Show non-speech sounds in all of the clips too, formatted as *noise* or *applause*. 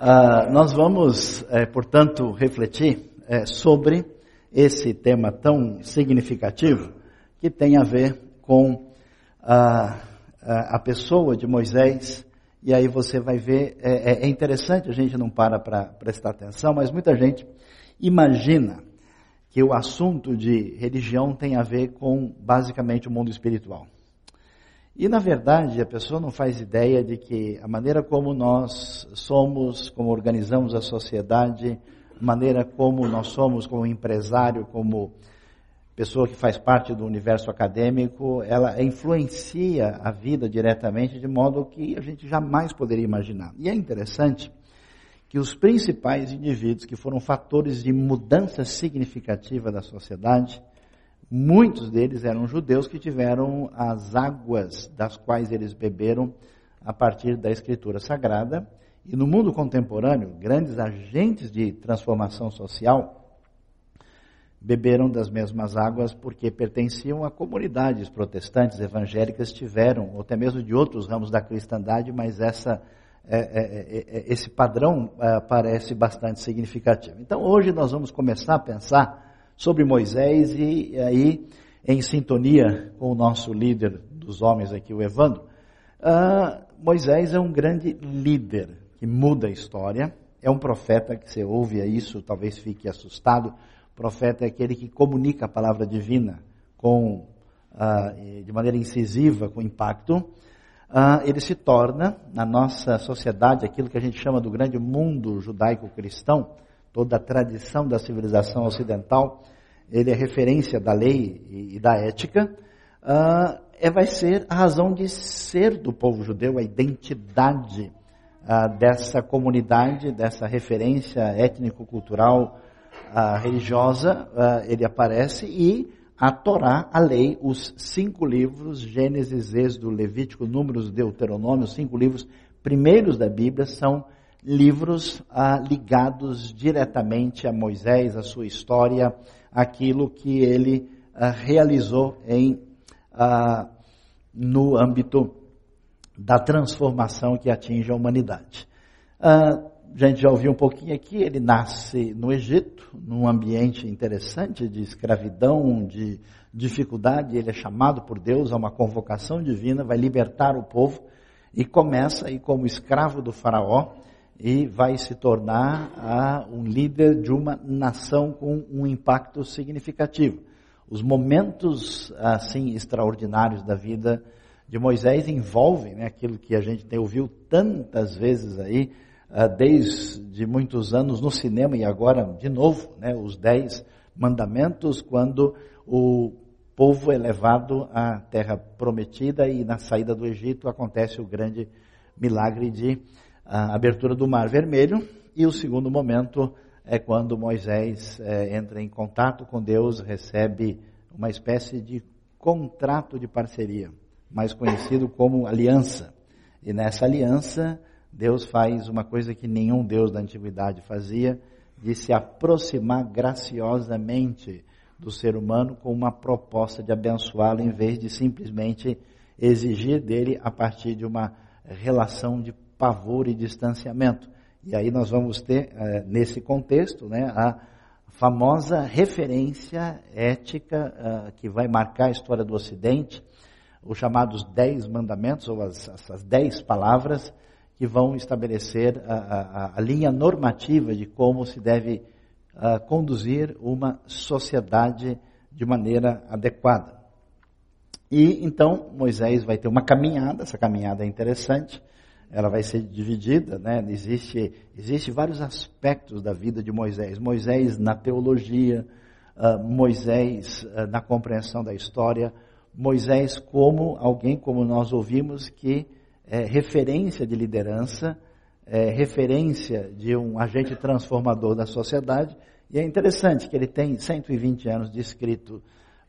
Uh, nós vamos, é, portanto, refletir é, sobre esse tema tão significativo que tem a ver com a, a, a pessoa de Moisés. E aí você vai ver, é, é interessante, a gente não para para prestar atenção, mas muita gente imagina que o assunto de religião tem a ver com basicamente o mundo espiritual. E na verdade, a pessoa não faz ideia de que a maneira como nós somos, como organizamos a sociedade, a maneira como nós somos como empresário, como pessoa que faz parte do universo acadêmico, ela influencia a vida diretamente de modo que a gente jamais poderia imaginar. E é interessante que os principais indivíduos que foram fatores de mudança significativa da sociedade Muitos deles eram judeus que tiveram as águas das quais eles beberam a partir da Escritura Sagrada. E no mundo contemporâneo, grandes agentes de transformação social beberam das mesmas águas porque pertenciam a comunidades protestantes, evangélicas, tiveram, ou até mesmo de outros ramos da cristandade, mas essa, é, é, é, é esse padrão é, parece bastante significativo. Então hoje nós vamos começar a pensar sobre Moisés e aí em sintonia com o nosso líder dos homens aqui, o Evandro, uh, Moisés é um grande líder que muda a história, é um profeta que você ouve isso, talvez fique assustado, o profeta é aquele que comunica a palavra divina com, uh, de maneira incisiva, com impacto, uh, ele se torna, na nossa sociedade, aquilo que a gente chama do grande mundo judaico-cristão, toda a tradição da civilização ocidental, ele é referência da lei e, da ética, uh, é, vai ser a razão de ser do povo judeu, a identidade uh, dessa comunidade, dessa referência étnico-cultural uh, religiosa, ele aparece e a Torá, a lei, os cinco livros, Gênesis, Êxodo, Levítico, Números, Deuteronômio, os cinco livros primeiros da Bíblia são livros ah, ligados diretamente a Moisés, a sua história, aquilo que ele ah, realizou em, ah, no âmbito da transformação que atinge a humanidade. a gente já ouviu um pouquinho aqui, ele nasce no Egito, num ambiente interessante de escravidão, de dificuldade, ele é chamado por Deus a uma convocação divina, vai libertar o povo e começa aí como escravo do faraó, e vai se tornar ah, um líder de uma nação com um impacto significativo. Os momentos assim extraordinários da vida de Moisés envolvem né, aquilo que a gente tem ouviu tantas vezes aí, ah, desde muitos anos no cinema e agora de novo, né, os dez mandamentos, quando o povo é levado à terra prometida e na saída do Egito acontece o grande milagre de a abertura do Mar Vermelho, e o segundo momento é quando Moisés é, entra em contato com Deus, recebe uma espécie de contrato de parceria, mais conhecido como aliança. E nessa aliança, Deus faz uma coisa que nenhum Deus da antiguidade fazia, de se aproximar graciosamente do ser humano com uma proposta de abençoá-lo, em vez de simplesmente exigir dele a partir de uma relação de pavor e distanciamento. E aí nós vamos ter, eh, nesse contexto, né, a famosa referência ética uh, que vai marcar a história do Ocidente, os chamados Dez Mandamentos, ou as, Dez Palavras, que vão estabelecer a, a, a linha normativa de como se deve uh, conduzir uma sociedade de maneira adequada. E então Moisés vai ter uma caminhada, essa caminhada é interessante, ela vai ser dividida, né? Existe, existe vários aspectos da vida de Moisés. Moisés na teologia, uh, Moisés uh, na compreensão da história, Moisés como alguém, como nós ouvimos, que é referência de liderança, é referência de um agente transformador da sociedade. E é interessante que ele tem 120 anos de escrito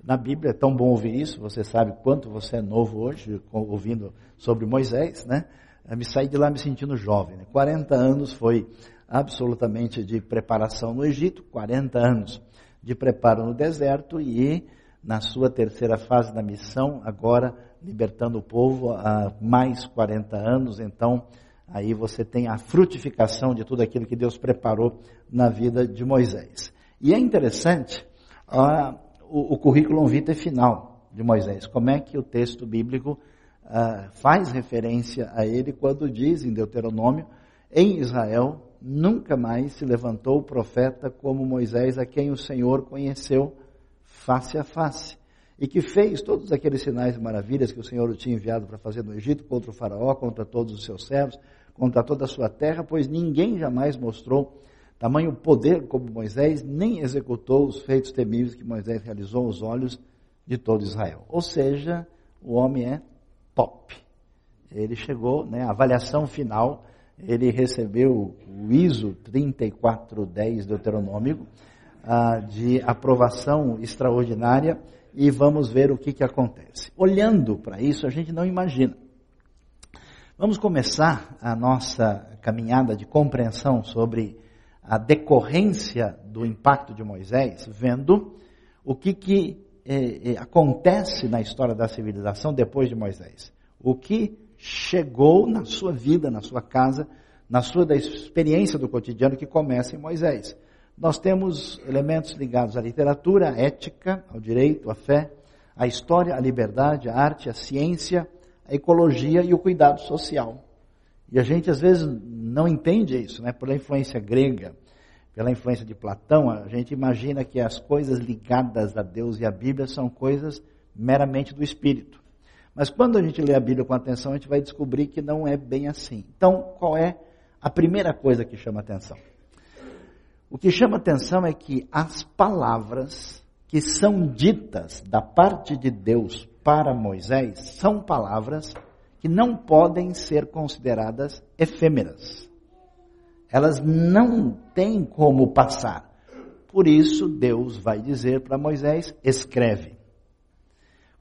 na Bíblia, é tão bom ouvir isso, você sabe quanto você é novo hoje, ouvindo sobre Moisés, né? Eu me saí de lá me sentindo jovem. Né? 40 anos foi absolutamente de preparação no Egito, 40 anos de preparo no deserto e na sua terceira fase da missão, agora libertando o povo há mais 40 anos, então aí você tem a frutificação de tudo aquilo que Deus preparou na vida de Moisés. E é interessante uh, o, o currículo vitae final de Moisés. Como é que o texto bíblico uh, faz referência a ele quando diz em Deuteronômio, em Israel nunca mais se levantou profeta como Moisés, a quem o Senhor conheceu face a face e que fez todos aqueles sinais e maravilhas que o Senhor o tinha enviado para fazer no Egito contra o faraó, contra todos os seus servos, contra toda a sua terra, pois ninguém jamais mostrou tamanho poder como Moisés, nem executou os feitos temíveis que Moisés realizou aos olhos de todo Israel. Ou seja, o homem é top. Ele chegou, né, a avaliação final, ele recebeu o ISO 3410 deuteronômico, ah, de aprovação extraordinária, e vamos ver o que, que acontece. Olhando para isso, a gente não imagina. Vamos começar a nossa caminhada de compreensão sobre a decorrência do impacto de Moisés, vendo o que, que eh, eh, acontece na história da civilização depois de Moisés. O que chegou na sua vida, na sua casa, na sua experiência do cotidiano que começa em Moisés. Nós temos elementos ligados à literatura, à ética, ao direito, à fé, à história, à liberdade, à arte, à ciência, à ecologia e o cuidado social. E a gente às vezes não entende isso, né? Pela influência grega, pela influência de Platão, a gente imagina que as coisas ligadas a Deus e à Bíblia são coisas meramente do espírito. Mas quando a gente lê a Bíblia com atenção, a gente vai descobrir que não é bem assim. Então, qual é a primeira coisa que chama atenção? O que chama atenção é que as palavras que são ditas da parte de Deus para Moisés são palavras que não podem ser consideradas efêmeras. Elas não têm como passar. Por isso, Deus vai dizer para Moisés: escreve.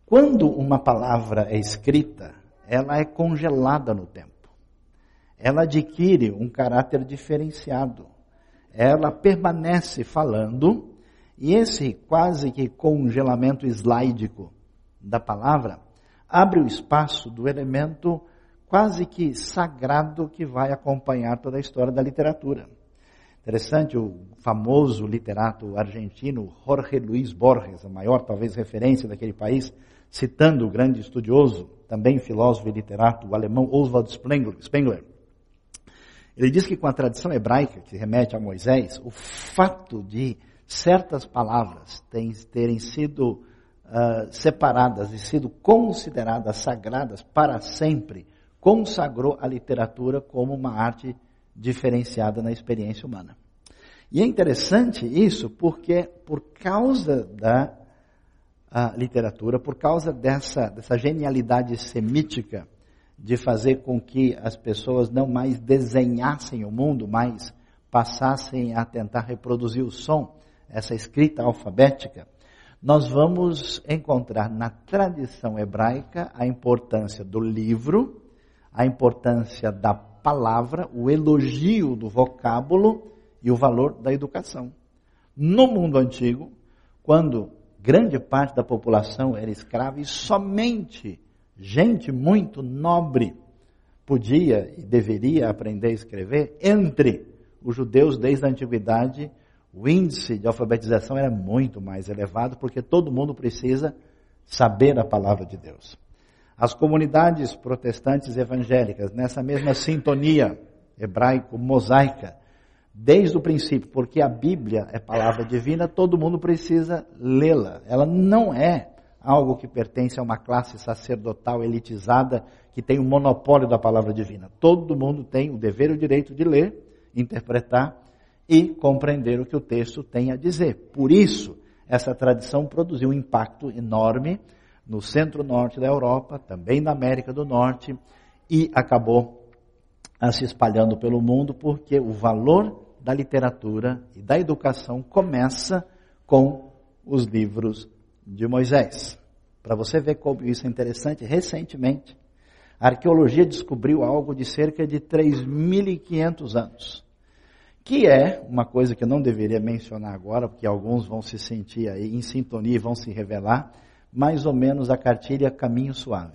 Quando uma palavra é escrita, ela é congelada no tempo. Ela adquire um caráter diferenciado ela permanece falando, e esse quase que congelamento slídico da palavra abre o espaço do elemento quase que sagrado que vai acompanhar toda a história da literatura. Interessante, o famoso literato argentino Jorge Luis Borges, a maior talvez referência daquele país, citando o grande estudioso, também filósofo e literato, alemão Oswald Spengler, ele diz que com a tradição hebraica, que remete a Moisés, o fato de certas palavras terem sido uh, separadas e sido consideradas sagradas para sempre, consagrou a literatura como uma arte diferenciada na experiência humana. E é interessante isso porque, por causa da literatura, por causa dessa, dessa genialidade semítica, de fazer com que as pessoas não mais desenhassem o mundo, mas passassem a tentar reproduzir o som, essa escrita alfabética, nós vamos encontrar na tradição hebraica a importância do livro, a importância da palavra, o elogio do vocábulo e o valor da educação. No mundo antigo, quando grande parte da população era escrava e somente gente muito nobre podia e deveria aprender a escrever, entre os judeus desde a antiguidade, o índice de alfabetização era muito mais elevado, porque todo mundo precisa saber a palavra de Deus. As comunidades protestantes evangélicas, nessa mesma sintonia hebraico-mosaica, desde o princípio, porque a Bíblia é palavra divina, todo mundo precisa lê-la. Ela não é algo que pertence a uma classe sacerdotal elitizada que tem o um monopólio da palavra divina. Todo mundo tem o dever e o direito de ler, interpretar e compreender o que o texto tem a dizer. Por isso, essa tradição produziu um impacto enorme no centro-norte da Europa, também na América do Norte, e acabou se espalhando pelo mundo, porque o valor da literatura e da educação começa com os livros de Moisés. Para você ver como isso é interessante, recentemente, a arqueologia descobriu algo de cerca de 3.500 anos, que é uma coisa que eu não deveria mencionar agora, porque alguns vão se sentir aí em sintonia e vão se revelar, mais ou menos a cartilha Caminho Suave.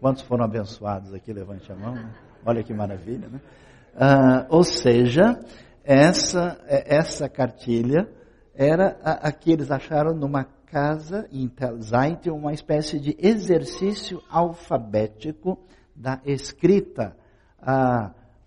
Quantos foram abençoados aqui? Levante a mão. Né? Olha que maravilha, né? Ah, ou seja, essa, essa cartilha era a, a que eles acharam numa casa em Telzait, uma espécie de exercício alfabético da escrita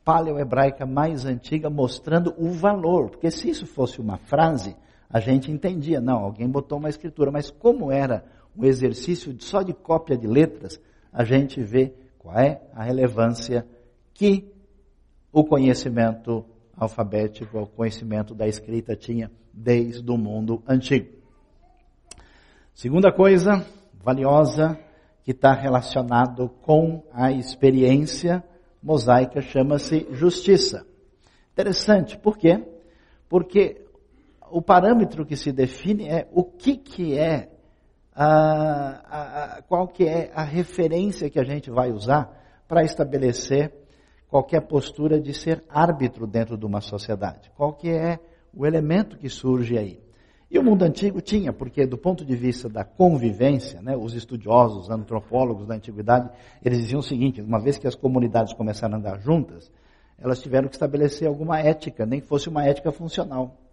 paleohebraica mais antiga, mostrando o valor. Porque se isso fosse uma frase, a gente entendia, não, alguém botou uma escritura, mas como era um exercício só de cópia de letras, a gente vê qual é a relevância que o conhecimento alfabético, o conhecimento da escrita tinha desde o mundo antigo. Segunda coisa valiosa que está relacionado com a experiência mosaica chama-se justiça. Interessante, por quê? Porque o parâmetro que se define é o que que é a, a, qual que é a referência que a gente vai usar para estabelecer qualquer postura de ser árbitro dentro de uma sociedade. Qual que é o elemento que surge aí? E o mundo antigo tinha, porque do ponto de vista da convivência, né, os estudiosos, os antropólogos da antiguidade, eles diziam o seguinte, uma vez que as comunidades começaram a andar juntas, elas tiveram que estabelecer alguma ética, nem que fosse uma ética funcional.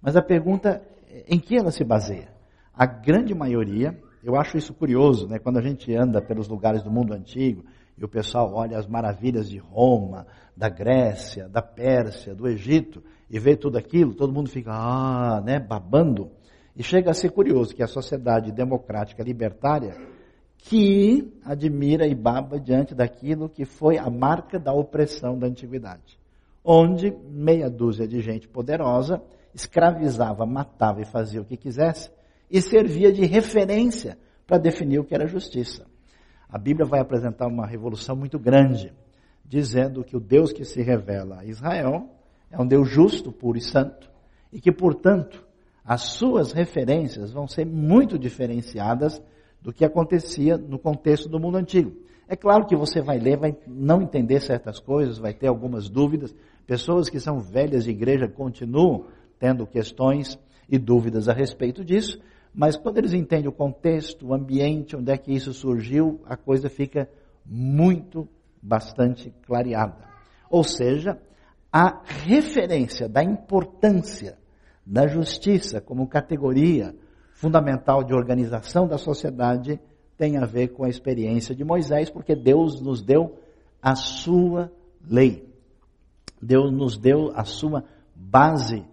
Mas a pergunta, em que ela se baseia? A grande maioria, eu acho isso curioso, né, quando a gente anda pelos lugares do mundo antigo, e o pessoal olha as maravilhas de Roma, da Grécia, da Pérsia, do Egito, e vê tudo aquilo, todo mundo fica, ah, né, babando. E chega a ser curioso que a sociedade democrática libertária, que admira e baba diante daquilo que foi a marca da opressão da antiguidade. Onde meia dúzia de gente poderosa escravizava, matava e fazia o que quisesse, e servia de referência para definir o que era justiça. A Bíblia vai apresentar uma revolução muito grande, dizendo que o Deus que se revela a Israel é um Deus justo, puro e santo, e que, portanto, as suas referências vão ser muito diferenciadas do que acontecia no contexto do mundo antigo. É claro que você vai ler, vai não entender certas coisas, vai ter algumas dúvidas. Pessoas que são velhas de igreja continuam tendo questões e dúvidas a respeito disso, mas quando eles entendem o contexto, o ambiente, onde é que isso surgiu, a coisa fica muito, bastante clareada. Ou seja, a referência da importância da justiça como categoria fundamental de organização da sociedade tem a ver com a experiência de Moisés, porque Deus nos deu a sua lei. Deus nos deu a sua base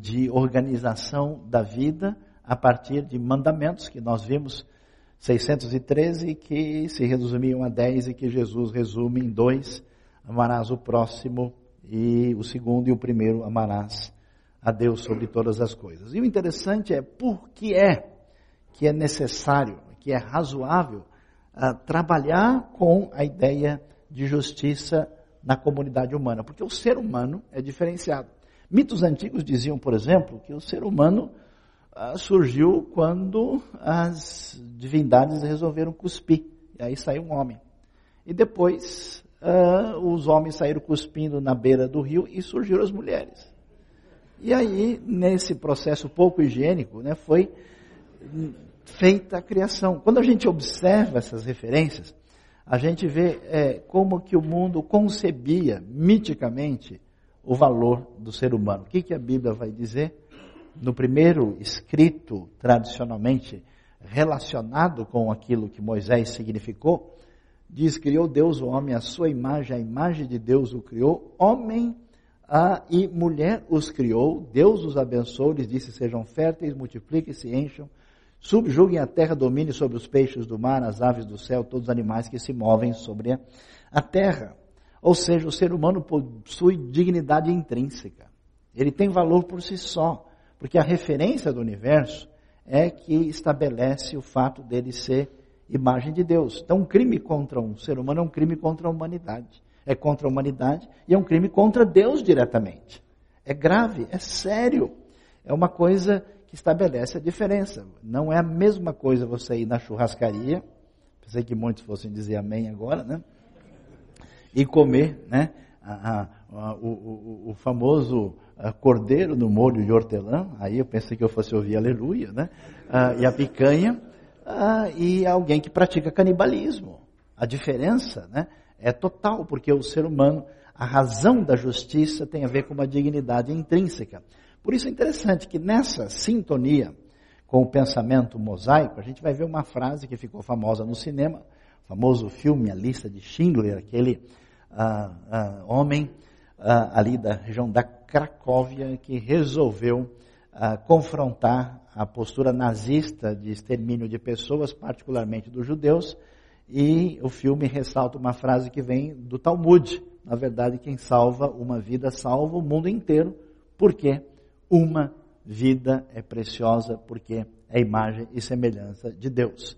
de organização da vida a partir de mandamentos que nós vimos 613 que se resumiam a 10 e que Jesus resume em dois: amarás o próximo e o segundo e o primeiro amarás a Deus sobre todas as coisas. E o interessante é por que é que é necessário, que é razoável uh, trabalhar com a ideia de justiça na comunidade humana, porque o ser humano é diferenciado. Mitos antigos diziam, por exemplo, que o ser humano ah, surgiu quando as divindades resolveram cuspir. E aí saiu um homem. E depois uh, os homens saíram cuspindo na beira do rio e surgiram as mulheres. E aí, nesse processo pouco higiênico, né, foi feita a criação. Quando a gente observa essas referências, a gente vê é, como que o mundo concebia miticamente o valor do ser humano. O que, que a Bíblia vai dizer? no primeiro escrito tradicionalmente relacionado com aquilo que Moisés significou, diz: Criou Deus o homem à sua imagem, a imagem de Deus o criou, homem ah, e mulher os criou, Deus os abençoou, lhes disse: Sejam férteis, multipliquem, se encham, subjuguem a terra, domine sobre os peixes do mar, as aves do céu, todos os animais que se movem sobre a terra. Ou seja, o ser humano possui dignidade intrínseca. Ele tem valor por si só. Porque a referência do universo é que estabelece o fato dele ser imagem de Deus. Então, um crime contra um ser humano é um crime contra a humanidade. É contra a humanidade e é um crime contra Deus diretamente. É grave, é sério. É uma coisa que estabelece a diferença. Não é a mesma coisa você ir na churrascaria, pensei que muitos fossem dizer amém agora, né? E comer, né? A, a, o, o, o famoso cordeiro no molho de hortelã, aí eu pensei que eu fosse ouvir aleluia, né? Ah, e a picanha, ah, e alguém que pratica canibalismo. A diferença, né? é total, porque o ser humano, a razão da justiça tem a ver com uma dignidade intrínseca. Por isso é interessante que nessa sintonia com o pensamento mosaico, a gente vai ver uma frase que ficou famosa no cinema, o famoso filme A Lista de Schindler, aquele ah, ah, homem ah, ali da região da Cracóvia que resolveu confrontar a postura nazista de extermínio de pessoas, particularmente dos judeus, e o filme ressalta uma frase que vem do Talmud. Na verdade, quem salva uma vida salva o mundo inteiro, porque uma vida é preciosa, porque é imagem e semelhança de Deus.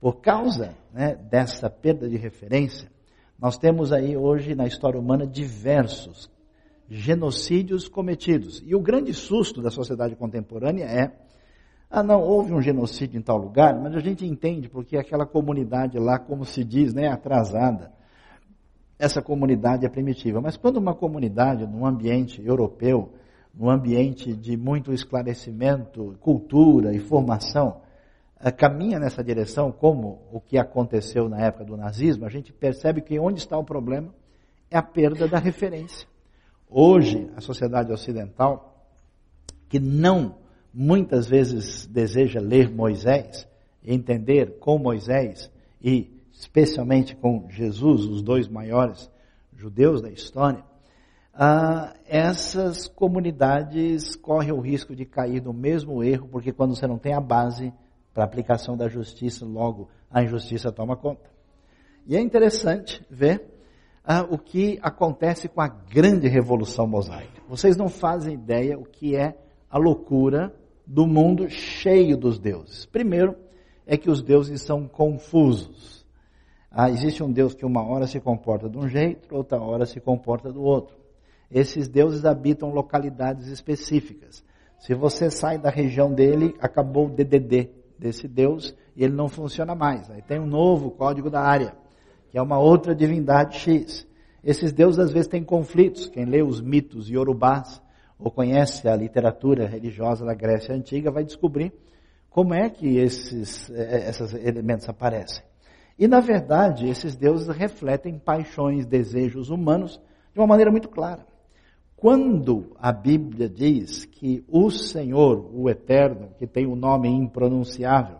Por causa né, dessa perda de referência, nós temos aí hoje na história humana diversos genocídios cometidos. E o grande susto da sociedade contemporânea é ah, não, houve um genocídio em tal lugar, mas a gente entende porque aquela comunidade lá, como se diz, né, atrasada. Essa comunidade é primitiva. Mas quando uma comunidade, num ambiente europeu, num ambiente de muito esclarecimento, cultura e formação, caminha nessa direção, como o que aconteceu na época do nazismo, a gente percebe que onde está o problema é a perda da referência. Hoje, a sociedade ocidental, que não muitas vezes deseja ler Moisés, entender com Moisés e especialmente com Jesus, os dois maiores judeus da história, ah, essas comunidades correm o risco de cair no mesmo erro, porque quando você não tem a base para a aplicação da justiça, logo a injustiça toma conta. E é interessante ver ah, o que acontece com a grande revolução mosaica. Vocês não fazem ideia o que é a loucura do mundo cheio dos deuses. Primeiro, é que os deuses são confusos. Ah, existe um Deus que uma hora se comporta de um jeito, outra hora se comporta do outro. Esses deuses habitam localidades específicas. Se você sai da região dele, acabou o DDD desse Deus e ele não funciona mais. Aí tem um novo código da área, que é uma outra divindade X. Esses deuses às vezes têm conflitos. Quem lê os mitos iorubás ou conhece a literatura religiosa da Grécia Antiga, vai descobrir como é que esses, eh, eh, esses elementos aparecem. E, na verdade, esses deuses refletem paixões, desejos humanos de uma maneira muito clara. Quando a Bíblia diz que o Senhor, o Eterno, que tem o um nome impronunciável,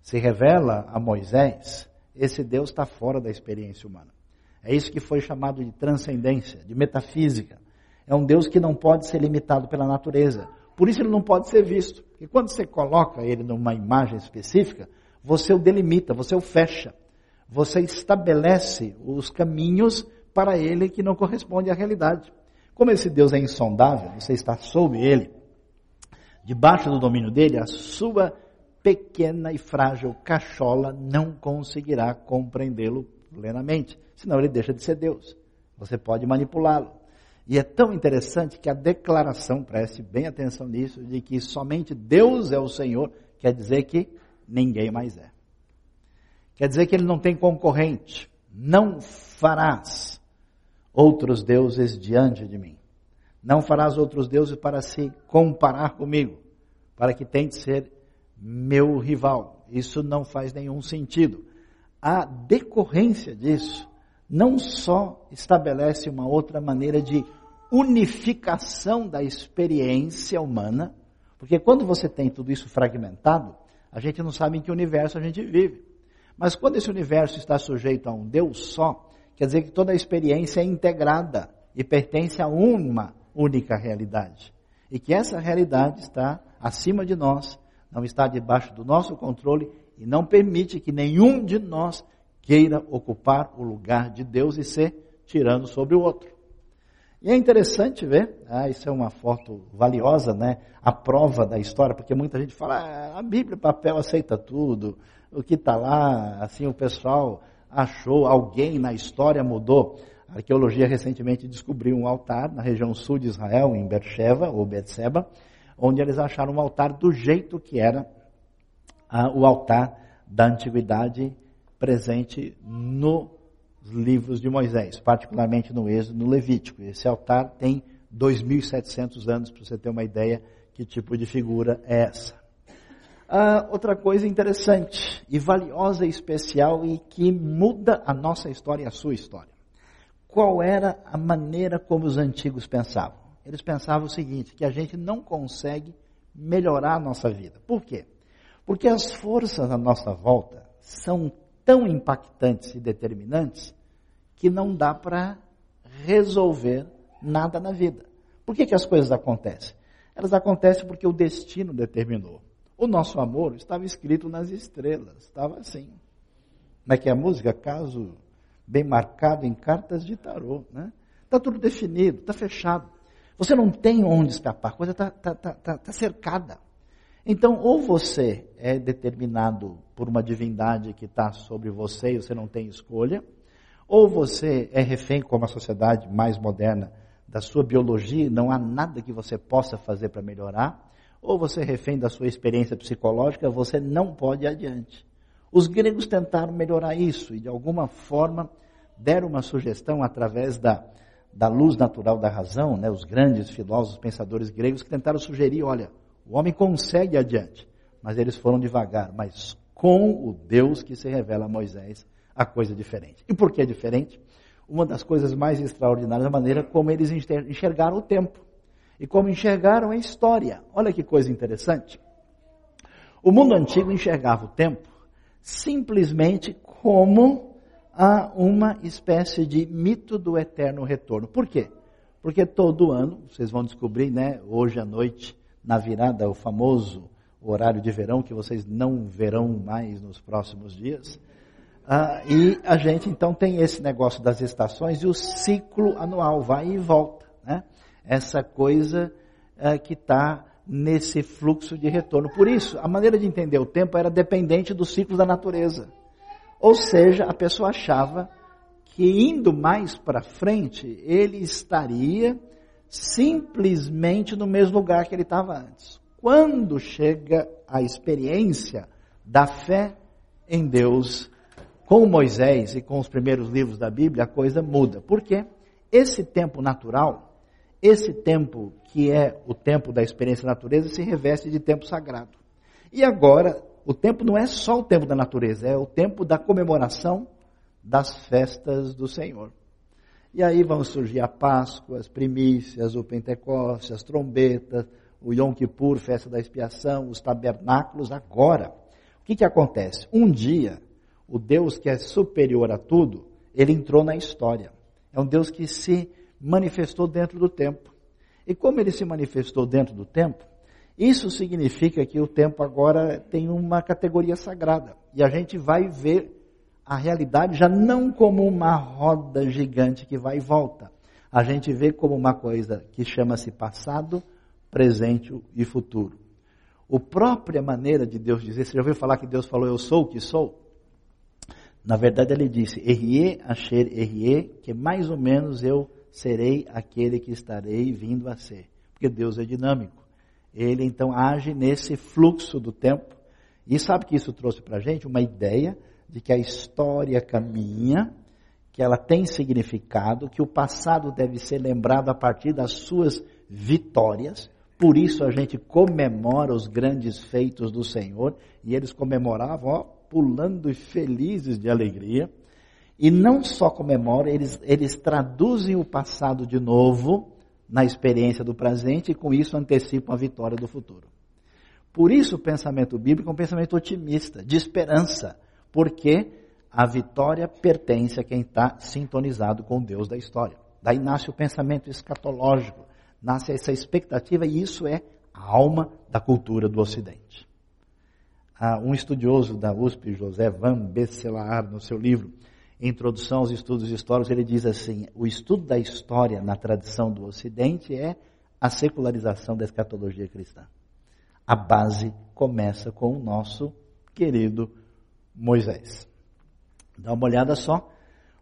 se revela a Moisés, esse Deus está fora da experiência humana. É isso que foi chamado de transcendência, de metafísica. É um Deus que não pode ser limitado pela natureza. Por isso ele não pode ser visto. E quando você coloca ele numa imagem específica, você o delimita, você o fecha. Você estabelece os caminhos para ele que não correspondem à realidade. Como esse Deus é insondável, você está sob ele, debaixo do domínio dele, a sua pequena e frágil cachola não conseguirá compreendê-lo plenamente, senão ele deixa de ser Deus. Você pode manipulá-lo. E é tão interessante que a declaração, preste bem atenção nisso, de que somente Deus é o Senhor, quer dizer que ninguém mais é. Quer dizer que ele não tem concorrente. Não farás outros deuses diante de mim. Não farás outros deuses para se comparar comigo, para que tente ser meu rival. Isso não faz nenhum sentido. A decorrência disso não só estabelece uma outra maneira de unificação da experiência humana, porque quando você tem tudo isso fragmentado, a gente não sabe em que universo a gente vive. Mas quando esse universo está sujeito a um Deus só, quer dizer que toda a experiência é integrada e pertence a uma única realidade. E que essa realidade está acima de nós, não está debaixo do nosso controle e não permite que nenhum de nós queira ocupar o lugar de Deus e ser tirando sobre o outro. E é interessante ver, ah, isso é uma foto valiosa, né? A prova da história, porque muita gente fala, ah, a Bíblia, papel aceita tudo, o que está lá, assim o pessoal achou, alguém na história mudou. A arqueologia recentemente descobriu um altar na região sul de Israel, em Beersheba, ou Betseba, onde eles acharam um altar do jeito que era ah, o altar da antiguidade presente no livros de Moisés, particularmente no Êxodo, no Levítico. Esse altar tem 2.700 anos, para você ter uma ideia que tipo de figura é essa. Ah, outra coisa interessante e valiosa e especial e que muda a nossa história e a sua história. Qual era a maneira como os antigos pensavam? Eles pensavam o seguinte, que a gente não consegue melhorar a nossa vida. Por quê? Porque as forças à nossa volta são tão impactantes e determinantes que não dá para resolver nada na vida. Por que, que as coisas acontecem? Elas acontecem porque o destino determinou. O nosso amor estava escrito nas estrelas, estava assim. Como é que é a música? Caso bem marcado em cartas de tarô, né? Está tudo definido, está fechado. Você não tem onde escapar, a coisa está tá, tá, tá, tá cercada. Então, ou você é determinado por uma divindade que está sobre você e você não tem escolha, ou você é refém, como a sociedade mais moderna, da sua biologia, não há nada que você possa fazer para melhorar, ou você é refém da sua experiência psicológica, você não pode ir adiante. Os gregos tentaram melhorar isso e, de alguma forma, deram uma sugestão através da, da luz natural da razão, né? os grandes filósofos, pensadores gregos, que tentaram sugerir: olha, o homem consegue adiante, mas eles foram devagar. Mas com o Deus que se revela a Moisés, a coisa é diferente. E por que é diferente? Uma das coisas mais extraordinárias é a maneira como eles enxergaram o tempo e como enxergaram a história. Olha que coisa interessante. O mundo antigo enxergava o tempo simplesmente como a uma espécie de mito do eterno retorno. Por quê? Porque todo ano, vocês vão descobrir, né, hoje à noite, na virada, o famoso horário de verão, que vocês não verão mais nos próximos dias. Ah, e a gente então tem esse negócio das estações e o ciclo anual vai e volta. Né? Essa coisa uh, que está nesse fluxo de retorno. Por isso, a maneira de entender o tempo era dependente dos ciclos da natureza. Ou seja, a pessoa achava que indo mais para frente, ele estaria simplesmente no mesmo lugar que ele estava antes. Quando chega a experiência da fé em Deus, com Moisés e com os primeiros livros da Bíblia, a coisa muda. Por quê? Esse tempo natural, esse tempo, que é o tempo da experiência da natureza, se reveste de tempo sagrado. E agora, o tempo não é só o tempo da natureza, é o tempo da comemoração das festas do Senhor. E aí vão surgir a Páscoa, as primícias, o Pentecostes, as trombetas, o Yom Kippur, festa da expiação, os tabernáculos. Agora, o que, que acontece? Um dia, o Deus que é superior a tudo, ele entrou na história. É um Deus que se manifestou dentro do tempo. E como ele se manifestou dentro do tempo, isso significa que o tempo agora tem uma categoria sagrada. E a gente vai ver a realidade já não como uma roda gigante que vai e volta. A gente vê como uma coisa que chama-se passado, presente e futuro. A própria maneira de Deus dizer, você já ouviu falar que Deus falou, eu sou o que sou? Na verdade ele disse, Erie, Asher, Erie, que mais ou menos eu serei aquele que estarei vindo a ser. Porque Deus é dinâmico. Ele então age nesse fluxo do tempo. E sabe que isso trouxe para a gente uma ideia de que a história caminha, que ela tem significado, que o passado deve ser lembrado a partir das suas vitórias. Por isso a gente comemora os grandes feitos do Senhor. E eles comemoravam, ó, pulando e felizes de alegria. E não só comemoram, eles, eles traduzem o passado de novo na experiência do presente e com isso antecipam a vitória do futuro. Por isso o pensamento bíblico é um pensamento otimista, de esperança, porque a vitória pertence a quem está sintonizado com o Deus da história. Daí nasce o pensamento escatológico, nasce essa expectativa e isso é a alma da cultura do Ocidente. Ah, um estudioso da USP, José Van Besselaar, no seu livro introdução aos estudos históricos, ele diz assim: o estudo da história na tradição do Ocidente é a secularização da escatologia cristã. A base começa com o nosso querido Moisés. Dá uma olhada só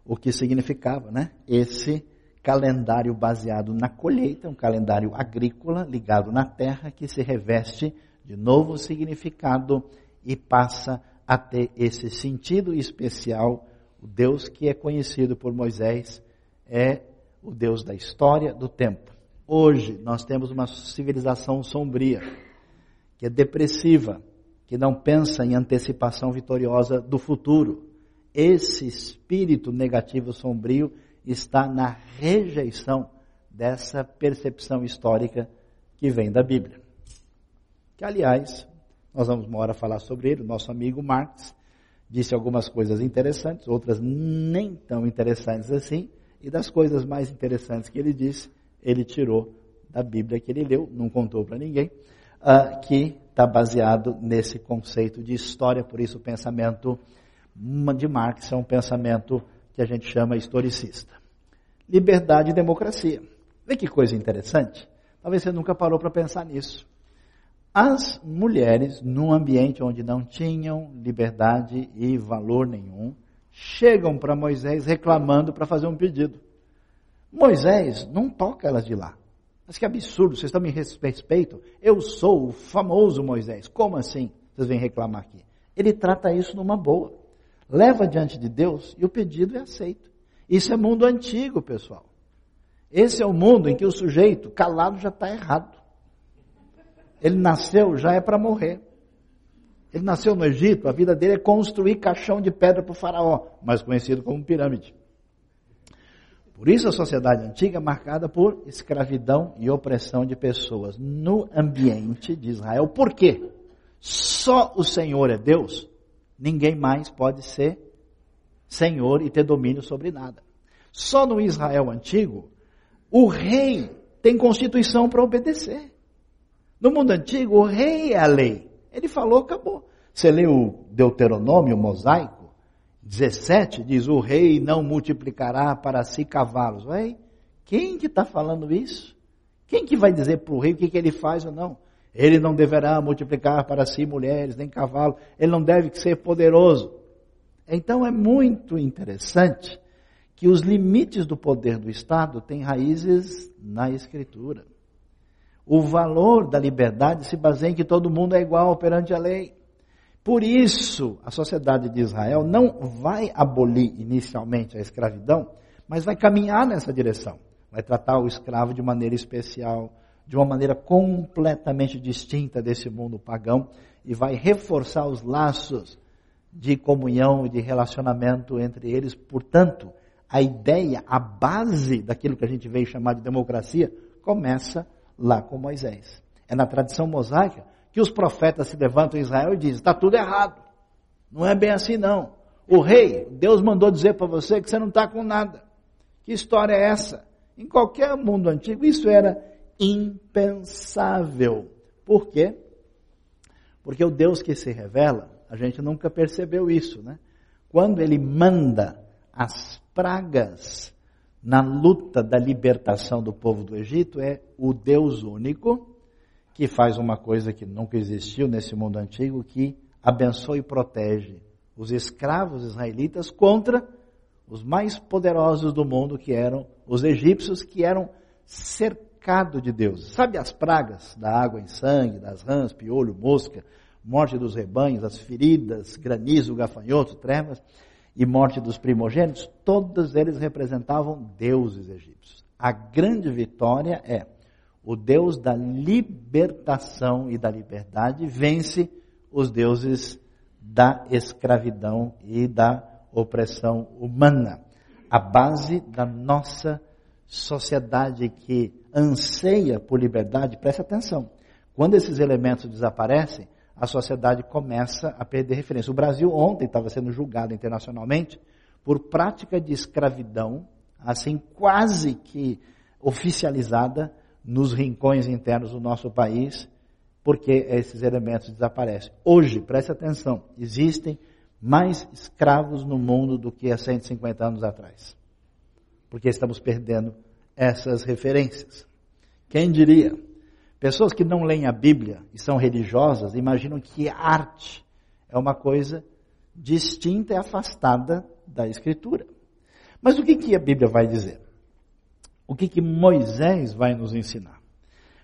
o que significava, né? Esse calendário baseado na colheita, um calendário agrícola ligado na terra que se reveste de novo significado e passa a ter esse sentido especial o Deus que é conhecido por Moisés é o Deus da história, do tempo. Hoje nós temos uma civilização sombria, que é depressiva, que não pensa em antecipação vitoriosa do futuro. Esse espírito negativo sombrio está na rejeição dessa percepção histórica que vem da Bíblia. Que, aliás, nós vamos uma hora falar sobre ele, o nosso amigo Marx disse algumas coisas interessantes, outras nem tão interessantes assim, e das coisas mais interessantes que ele disse, ele tirou da Bíblia que ele leu, não contou para ninguém, uh, que está baseado nesse conceito de história, por isso o pensamento de Marx é um pensamento que a gente chama historicista. Liberdade e democracia. Vê que coisa interessante? Talvez você nunca parou para pensar nisso. As mulheres, num ambiente onde não tinham liberdade e valor nenhum, chegam para Moisés reclamando para fazer um pedido. Moisés não toca elas de lá. Mas que absurdo, vocês estão me respeitam? Eu sou o famoso Moisés. Como assim? Vocês vêm reclamar aqui. Ele trata isso numa boa. Leva diante de Deus e o pedido é aceito. Isso é mundo antigo, pessoal. Esse é o mundo em que o sujeito calado já está errado. Ele nasceu, já é para morrer. Ele nasceu no Egito, a vida dele é construir caixão de pedra para o faraó, mais conhecido como pirâmide. Por isso a sociedade antiga é marcada por escravidão e opressão de pessoas no ambiente de Israel. Por quê? Só o Senhor é Deus, ninguém mais pode ser Senhor e ter domínio sobre nada. Só no Israel antigo, o rei tem constituição para obedecer. No mundo antigo, o rei é a lei. Ele falou, acabou. Você lê o Deuteronômio, o mosaico, 17, diz, o rei não multiplicará para si cavalos. Ué, quem que está falando isso? Quem que vai dizer para o rei o que, que ele faz ou não? Ele não deverá multiplicar para si mulheres, nem cavalos. Ele não deve ser poderoso. Então é muito interessante que os limites do poder do Estado têm raízes na Escritura. O valor da liberdade se baseia em que todo mundo é igual perante a lei. Por isso, a sociedade de Israel não vai abolir inicialmente a escravidão, mas vai caminhar nessa direção. Vai tratar o escravo de maneira especial, de uma maneira completamente distinta desse mundo pagão, e vai reforçar os laços de comunhão e de relacionamento entre eles. Portanto, a ideia, a base daquilo que a gente veio chamar de democracia, começa lá com Moisés. É na tradição mosaica que os profetas se levantam em Israel e dizem: está tudo errado. Não é bem assim, não. O rei, Deus mandou dizer para você que você não está com nada. Que história é essa? Em qualquer mundo antigo, isso era impensável. Por quê? Porque o Deus que se revela, a gente nunca percebeu isso, né? Quando ele manda as pragas na luta da libertação do povo do Egito é o Deus único, que faz uma coisa que nunca existiu nesse mundo antigo, que abençoa e protege os escravos israelitas contra os mais poderosos do mundo, que eram os egípcios, que eram cercados de Deus. Sabe as pragas da água em sangue, das rãs, piolho, mosca, morte dos rebanhos, as feridas, granizo, gafanhoto, trevas? E morte dos primogênitos, todos eles representavam deuses egípcios. A grande vitória é o Deus da libertação e da liberdade vence os deuses da escravidão e da opressão humana. A base da nossa sociedade que anseia por liberdade, preste atenção. Quando esses elementos desaparecem, a sociedade começa a perder referência. O Brasil ontem estava sendo julgado internacionalmente por prática de escravidão, assim quase que oficializada nos rincões internos do nosso país, porque esses elementos desaparecem. Hoje, preste atenção, existem mais escravos no mundo do que há 150 anos atrás. Porque estamos perdendo essas referências. Quem diria? Pessoas que não leem a Bíblia e são religiosas imaginam que arte é uma coisa distinta e afastada da Escritura. Mas o que, que a Bíblia vai dizer? O que, que Moisés vai nos ensinar?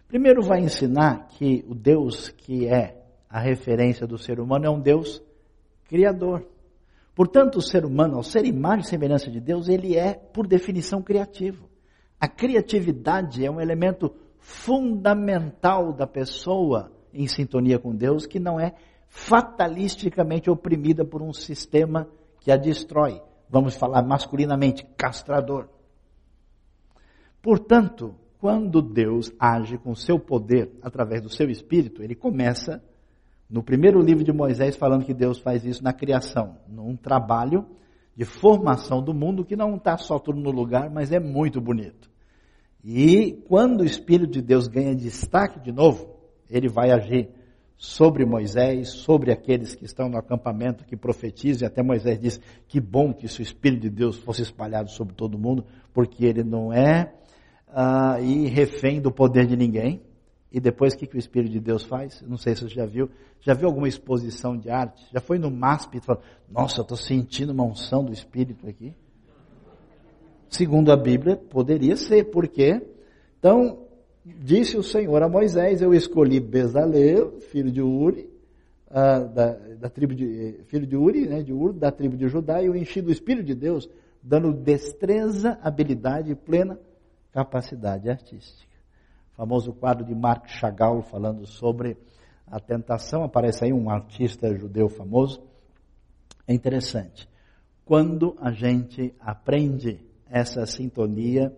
Primeiro, vai ensinar que o Deus que é a referência do ser humano é um Deus criador. Portanto, o ser humano, ao ser imagem e semelhança de Deus, ele é, por definição, criativo. A criatividade é um elemento fundamental da pessoa em sintonia com Deus, que não é fatalisticamente oprimida por um sistema que a destrói. Vamos falar masculinamente, castrador. Portanto, quando Deus age com seu poder através do seu espírito, ele começa no primeiro livro de Moisés falando que Deus faz isso na criação, num trabalho de formação do mundo que não está só tudo no lugar, mas é muito bonito. E quando o Espírito de Deus ganha destaque de novo, ele vai agir sobre Moisés, sobre aqueles que estão no acampamento, que profetizam, e até Moisés diz que bom que se o Espírito de Deus fosse espalhado sobre todo mundo, porque ele não é ah, e refém do poder de ninguém. E depois o que, que o Espírito de Deus faz? Não sei se você já viu. Já viu alguma exposição de arte? Já foi no MASP e falou, nossa, eu estou sentindo uma unção do Espírito aqui. Segundo a Bíblia, poderia ser, por quê? Então, disse o Senhor a Moisés, eu escolhi Bezalel, filho de Uri, uh, da, da, tribo de, filho de Uri, né, de Ur, da tribo de Judá, e eu enchi do Espírito de Deus, dando destreza, habilidade e plena capacidade artística. O famoso quadro de Marc Chagall falando sobre a tentação, aparece aí um artista judeu famoso. É interessante. Quando a gente aprende essa sintonia,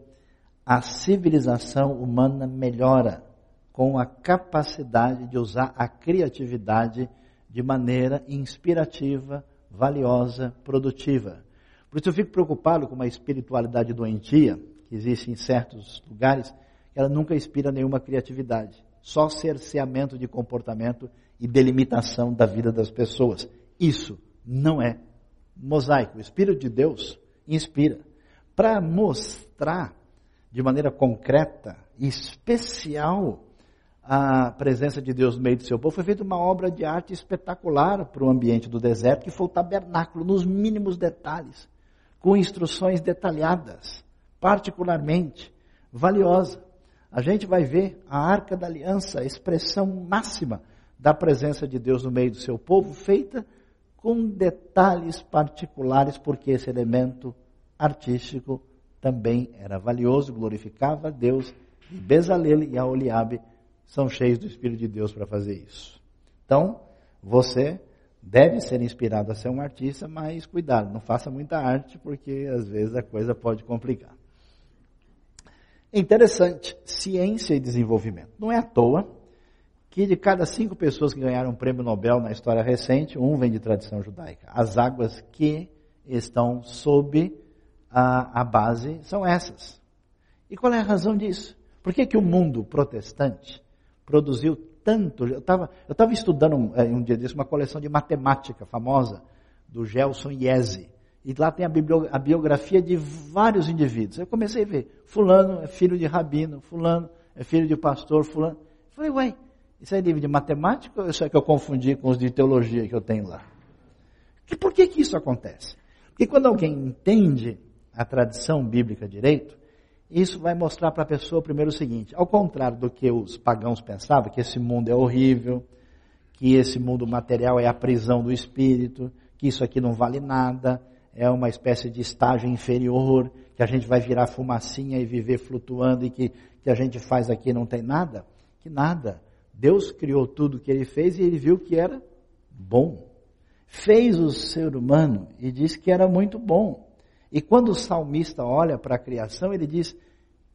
a civilização humana melhora com a capacidade de usar a criatividade de maneira inspirativa, valiosa, produtiva. Por isso eu fico preocupado com uma espiritualidade doentia, que existe em certos lugares, ela nunca inspira nenhuma criatividade. Só cerceamento de comportamento e delimitação da vida das pessoas. Isso não é mosaico. O Espírito de Deus inspira. Para mostrar de maneira concreta e especial a presença de Deus no meio do seu povo, foi feita uma obra de arte espetacular para o ambiente do deserto, que foi o tabernáculo, nos mínimos detalhes, com instruções detalhadas particularmente valiosa. A gente vai ver a arca da aliança, a expressão máxima da presença de Deus no meio do seu povo, feita com detalhes particulares, porque esse elemento artístico também era valioso, glorificava a Deus, e Bezalel e Aholiabe são cheios do Espírito de Deus para fazer isso. Então, você deve ser inspirado a ser um artista, mas cuidado, não faça muita arte, porque às vezes a coisa pode complicar. Interessante, ciência e desenvolvimento. Não é à toa que de cada cinco pessoas que ganharam o prêmio Nobel na história recente, um vem de tradição judaica. As águas que estão sob a, a base são essas. E qual é a razão disso? Por que, que o mundo protestante produziu tanto? Eu estava eu tava estudando um, eh, um dia desse uma coleção de matemática famosa do Gelson Iese. E lá tem a, biografia de vários indivíduos. Eu comecei a ver, fulano é filho de rabino, fulano é filho de pastor, fulano. Eu falei, uai, isso é livro de matemática ou isso é que eu confundi com os de teologia que eu tenho lá? E por que que isso acontece? Porque quando alguém entende a tradição bíblica direito, isso vai mostrar para a pessoa primeiro o seguinte, ao contrário do que os pagãos pensavam, que esse mundo é horrível, que esse mundo material é a prisão do espírito, que isso aqui não vale nada, é uma espécie de estágio inferior, que a gente vai virar fumacinha e viver flutuando e que, que a gente faz aqui não tem nada? Que nada. Deus criou tudo que ele fez e ele viu que era bom. Fez o ser humano e disse que era muito bom. E quando o salmista olha para a criação, ele diz: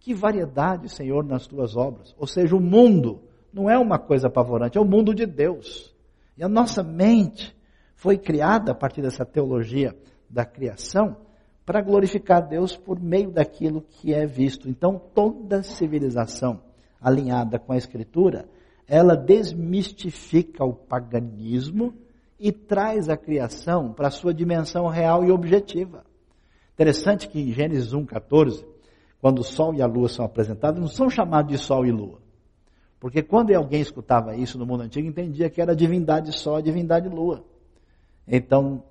Que variedade, Senhor, nas tuas obras. Ou seja, o mundo não é uma coisa apavorante, é o mundo de Deus. E a nossa mente foi criada a partir dessa teologia da criação para glorificar Deus por meio daquilo que é visto. Então, toda civilização alinhada com a Escritura, ela desmistifica o paganismo e traz a criação para a sua dimensão real e objetiva. Interessante que em Gênesis 1,14, quando o Sol e a Lua são apresentados, não são chamados de Sol e Lua. Porque quando alguém escutava isso no mundo antigo, entendia que era divindade Sol e divindade Lua. Então,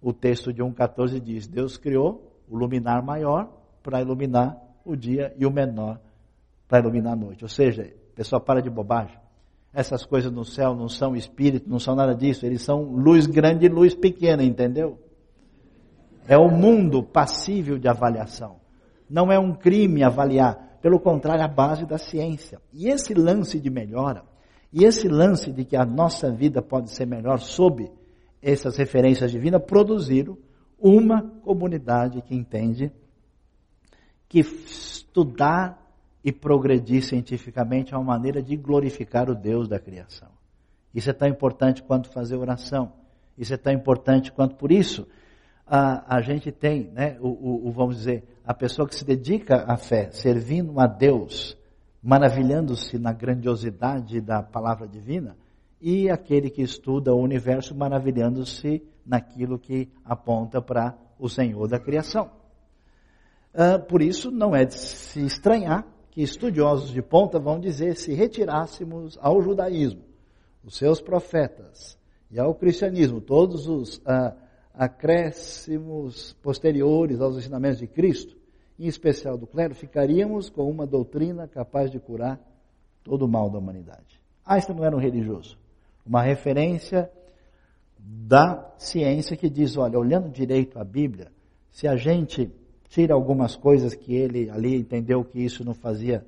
o texto de 1,14 diz: Deus criou o luminar maior para iluminar o dia e o menor para iluminar a noite. Ou seja, pessoal, para de bobagem. Essas coisas no céu não são espírito, não são nada disso. Eles são luz grande e luz pequena, entendeu? É o mundo passível de avaliação. Não é um crime avaliar. Pelo contrário, a base da ciência. E esse lance de melhora, E esse lance de que a nossa vida pode ser melhor sob essas referências divinas produziram uma comunidade que entende que estudar e progredir cientificamente é uma maneira de glorificar o Deus da criação. Isso é tão importante quanto fazer oração. Isso é tão importante quanto por isso a, a gente tem, né, o, o, o, vamos dizer, a pessoa que se dedica à fé, servindo a Deus, maravilhando-se na grandiosidade da palavra divina, e aquele que estuda o universo, maravilhando-se naquilo que aponta para o Senhor da criação. Uh, por isso, não é de se estranhar que estudiosos de ponta vão dizer: se retirássemos ao judaísmo os seus profetas e ao cristianismo todos os uh, acréscimos posteriores aos ensinamentos de Cristo, em especial do clero, ficaríamos com uma doutrina capaz de curar todo o mal da humanidade. Einstein não era um religioso. Uma referência da ciência que diz, olha, olhando direito a Bíblia, se a gente tira algumas coisas que ele ali entendeu que isso não fazia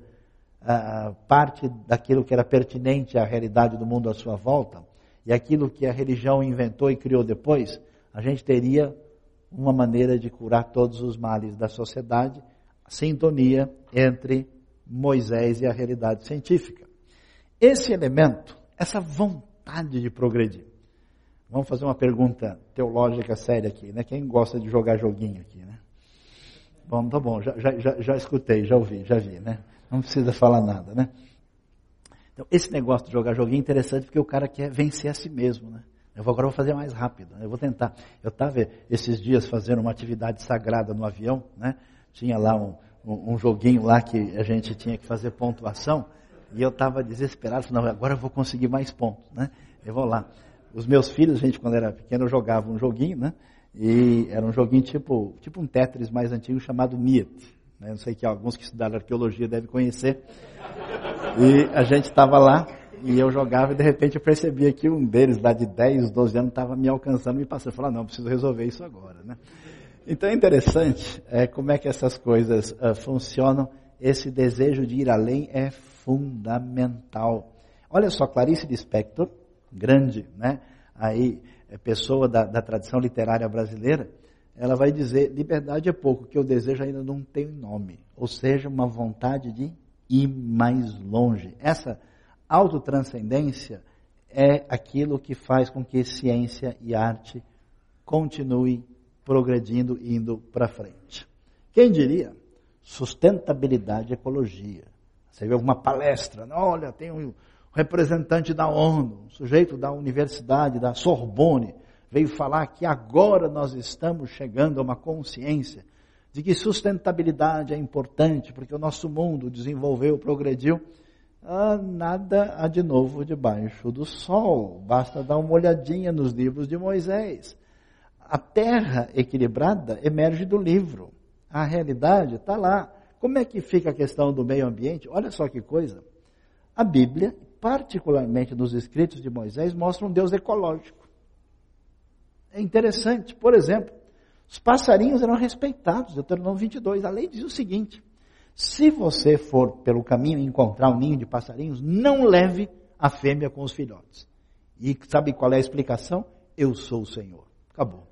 uh, parte daquilo que era pertinente à realidade do mundo à sua volta, e aquilo que a religião inventou e criou depois, a gente teria uma maneira de curar todos os males da sociedade, sintonia entre Moisés e a realidade científica. Esse elemento, essa vontade de progredir. Vamos fazer uma pergunta teológica séria aqui, né? Quem gosta de jogar joguinho aqui, né? Bom, tá bom, já, já, já escutei, já ouvi, já vi, né? Não precisa falar nada, né? Então, esse negócio de jogar joguinho é interessante porque o cara quer vencer a si mesmo, né? Eu agora vou fazer mais rápido, né? eu vou tentar. Eu estava esses dias fazendo uma atividade sagrada no avião, né? Tinha lá um, um, um joguinho lá que a gente tinha que fazer pontuação, e eu estava desesperado, falei, não, agora eu vou conseguir mais pontos, né? Eu vou lá. Os meus filhos, gente, quando era pequeno, jogavam um joguinho, né? E era um joguinho tipo, tipo um Tetris mais antigo chamado Niet. Né? Não sei que alguns que estudaram arqueologia devem conhecer. E a gente estava lá e eu jogava e de repente eu percebia que um deles, lá de 10, 12 anos, estava me alcançando, me passando. Eu falei, não, preciso resolver isso agora, né? Então é interessante é, como é que essas coisas uh, funcionam. Esse desejo de ir além é fundamental. Olha só, Clarice Lispector, grande, né? Aí, é pessoa da, da tradição literária brasileira, ela vai dizer, liberdade é pouco, que o desejo ainda não tem nome. Ou seja, uma vontade de ir mais longe. Essa autotranscendência é aquilo que faz com que ciência e arte continue progredindo, indo para frente. Quem diria? Sustentabilidade e ecologia. Você vê alguma palestra, olha, tem um representante da ONU, um sujeito da universidade, da Sorbonne, veio falar que agora nós estamos chegando a uma consciência de que sustentabilidade é importante, porque o nosso mundo desenvolveu, progrediu, ah, nada há de novo debaixo do sol. Basta dar uma olhadinha nos livros de Moisés. A terra equilibrada emerge do livro. A realidade está lá. Como é que fica a questão do meio ambiente? Olha só que coisa. A Bíblia, particularmente nos escritos de Moisés, mostra um Deus ecológico. É interessante. Por exemplo, os passarinhos eram respeitados. Deuteronômio 22. A lei diz o seguinte: se você for pelo caminho encontrar um ninho de passarinhos, não leve a fêmea com os filhotes. E sabe qual é a explicação? Eu sou o Senhor. Acabou.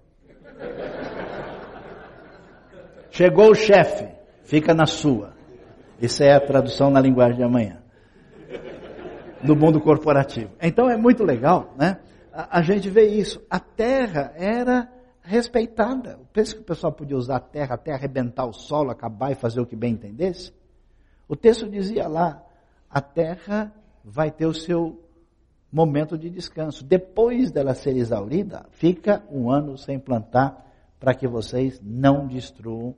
Chegou o chefe, fica na sua. Isso é a tradução na linguagem de amanhã. No mundo corporativo. Então é muito legal, né? A, a gente vê isso. A terra era respeitada. Pensa que o pessoal podia usar a terra até arrebentar o solo, acabar e fazer o que bem entendesse? O texto dizia lá: a terra vai ter o seu momento de descanso. Depois dela ser exaurida, fica um ano sem plantar para que vocês não destruam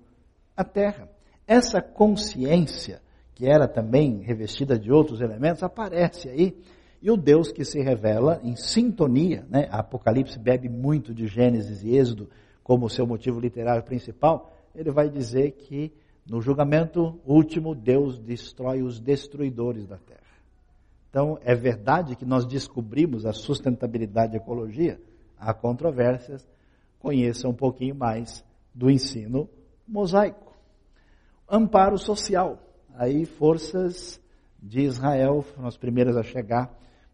a terra. Essa consciência, que era também revestida de outros elementos, aparece aí e o Deus que se revela em sintonia, né? Apocalipse bebe muito de Gênesis e Êxodo como seu motivo literário principal, ele vai dizer que no julgamento último Deus destrói os destruidores da terra. Então, é verdade que nós descobrimos a sustentabilidade da ecologia, há controvérsias, conheça um pouquinho mais do ensino mosaico. Amparo social. Aí forças de Israel foram as primeiras a chegar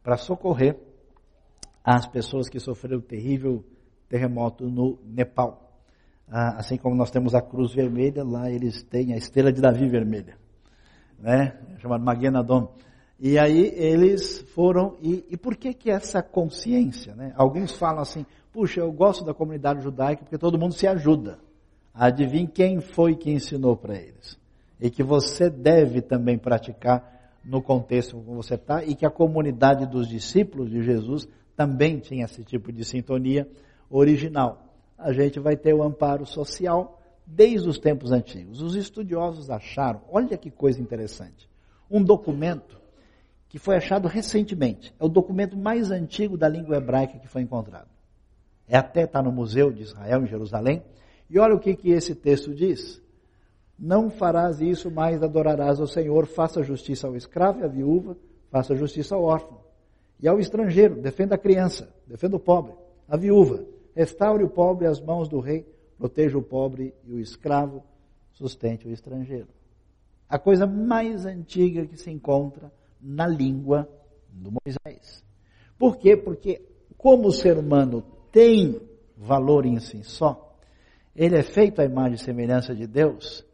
para socorrer as pessoas que sofreram o terrível terremoto no Nepal. Ah, assim como nós temos a cruz vermelha, lá eles têm a estrela de Davi vermelha, né? chamada Magenadon. E aí eles foram, e, e por que que essa consciência? Né? Alguns falam assim, puxa, eu gosto da comunidade judaica porque todo mundo se ajuda. Adivinhe quem foi que ensinou para eles. E que você deve também praticar no contexto como você está, e que a comunidade dos discípulos de Jesus também tinha esse tipo de sintonia original. A gente vai ter o amparo social desde os tempos antigos. Os estudiosos acharam, olha que coisa interessante, um documento que foi achado recentemente. É o documento mais antigo da língua hebraica que foi encontrado. É até está no Museu de Israel, em Jerusalém. E olha o que, que esse texto diz. Não farás isso, mas adorarás ao Senhor, faça justiça ao escravo e à viúva, faça justiça ao órfão. E ao estrangeiro, defenda a criança, defenda o pobre, a viúva, restaure o pobre às mãos do rei, proteja o pobre e o escravo, sustente o estrangeiro. A coisa mais antiga que se encontra na língua do Moisés. Por quê? Porque como o ser humano tem valor em si só, ele é feito à imagem e semelhança de Deus,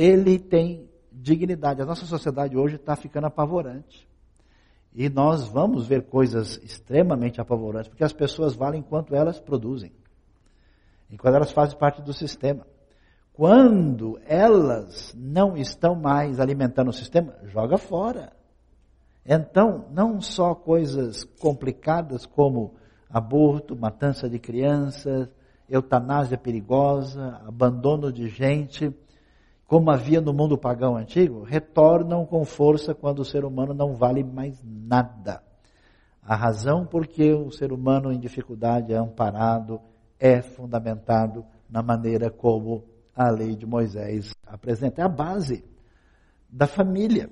ele tem dignidade. A nossa sociedade hoje está ficando apavorante. E nós vamos ver coisas extremamente apavorantes, porque as pessoas valem enquanto elas produzem, enquanto elas fazem parte do sistema. Quando elas não estão mais alimentando o sistema, joga fora. Então, não só coisas complicadas como aborto, matança de crianças, eutanásia perigosa, abandono de gente, como havia no mundo pagão antigo, retornam com força quando o ser humano não vale mais nada. A razão por que o ser humano em dificuldade é amparado é fundamentado na maneira como a lei de Moisés apresenta. É a base da família.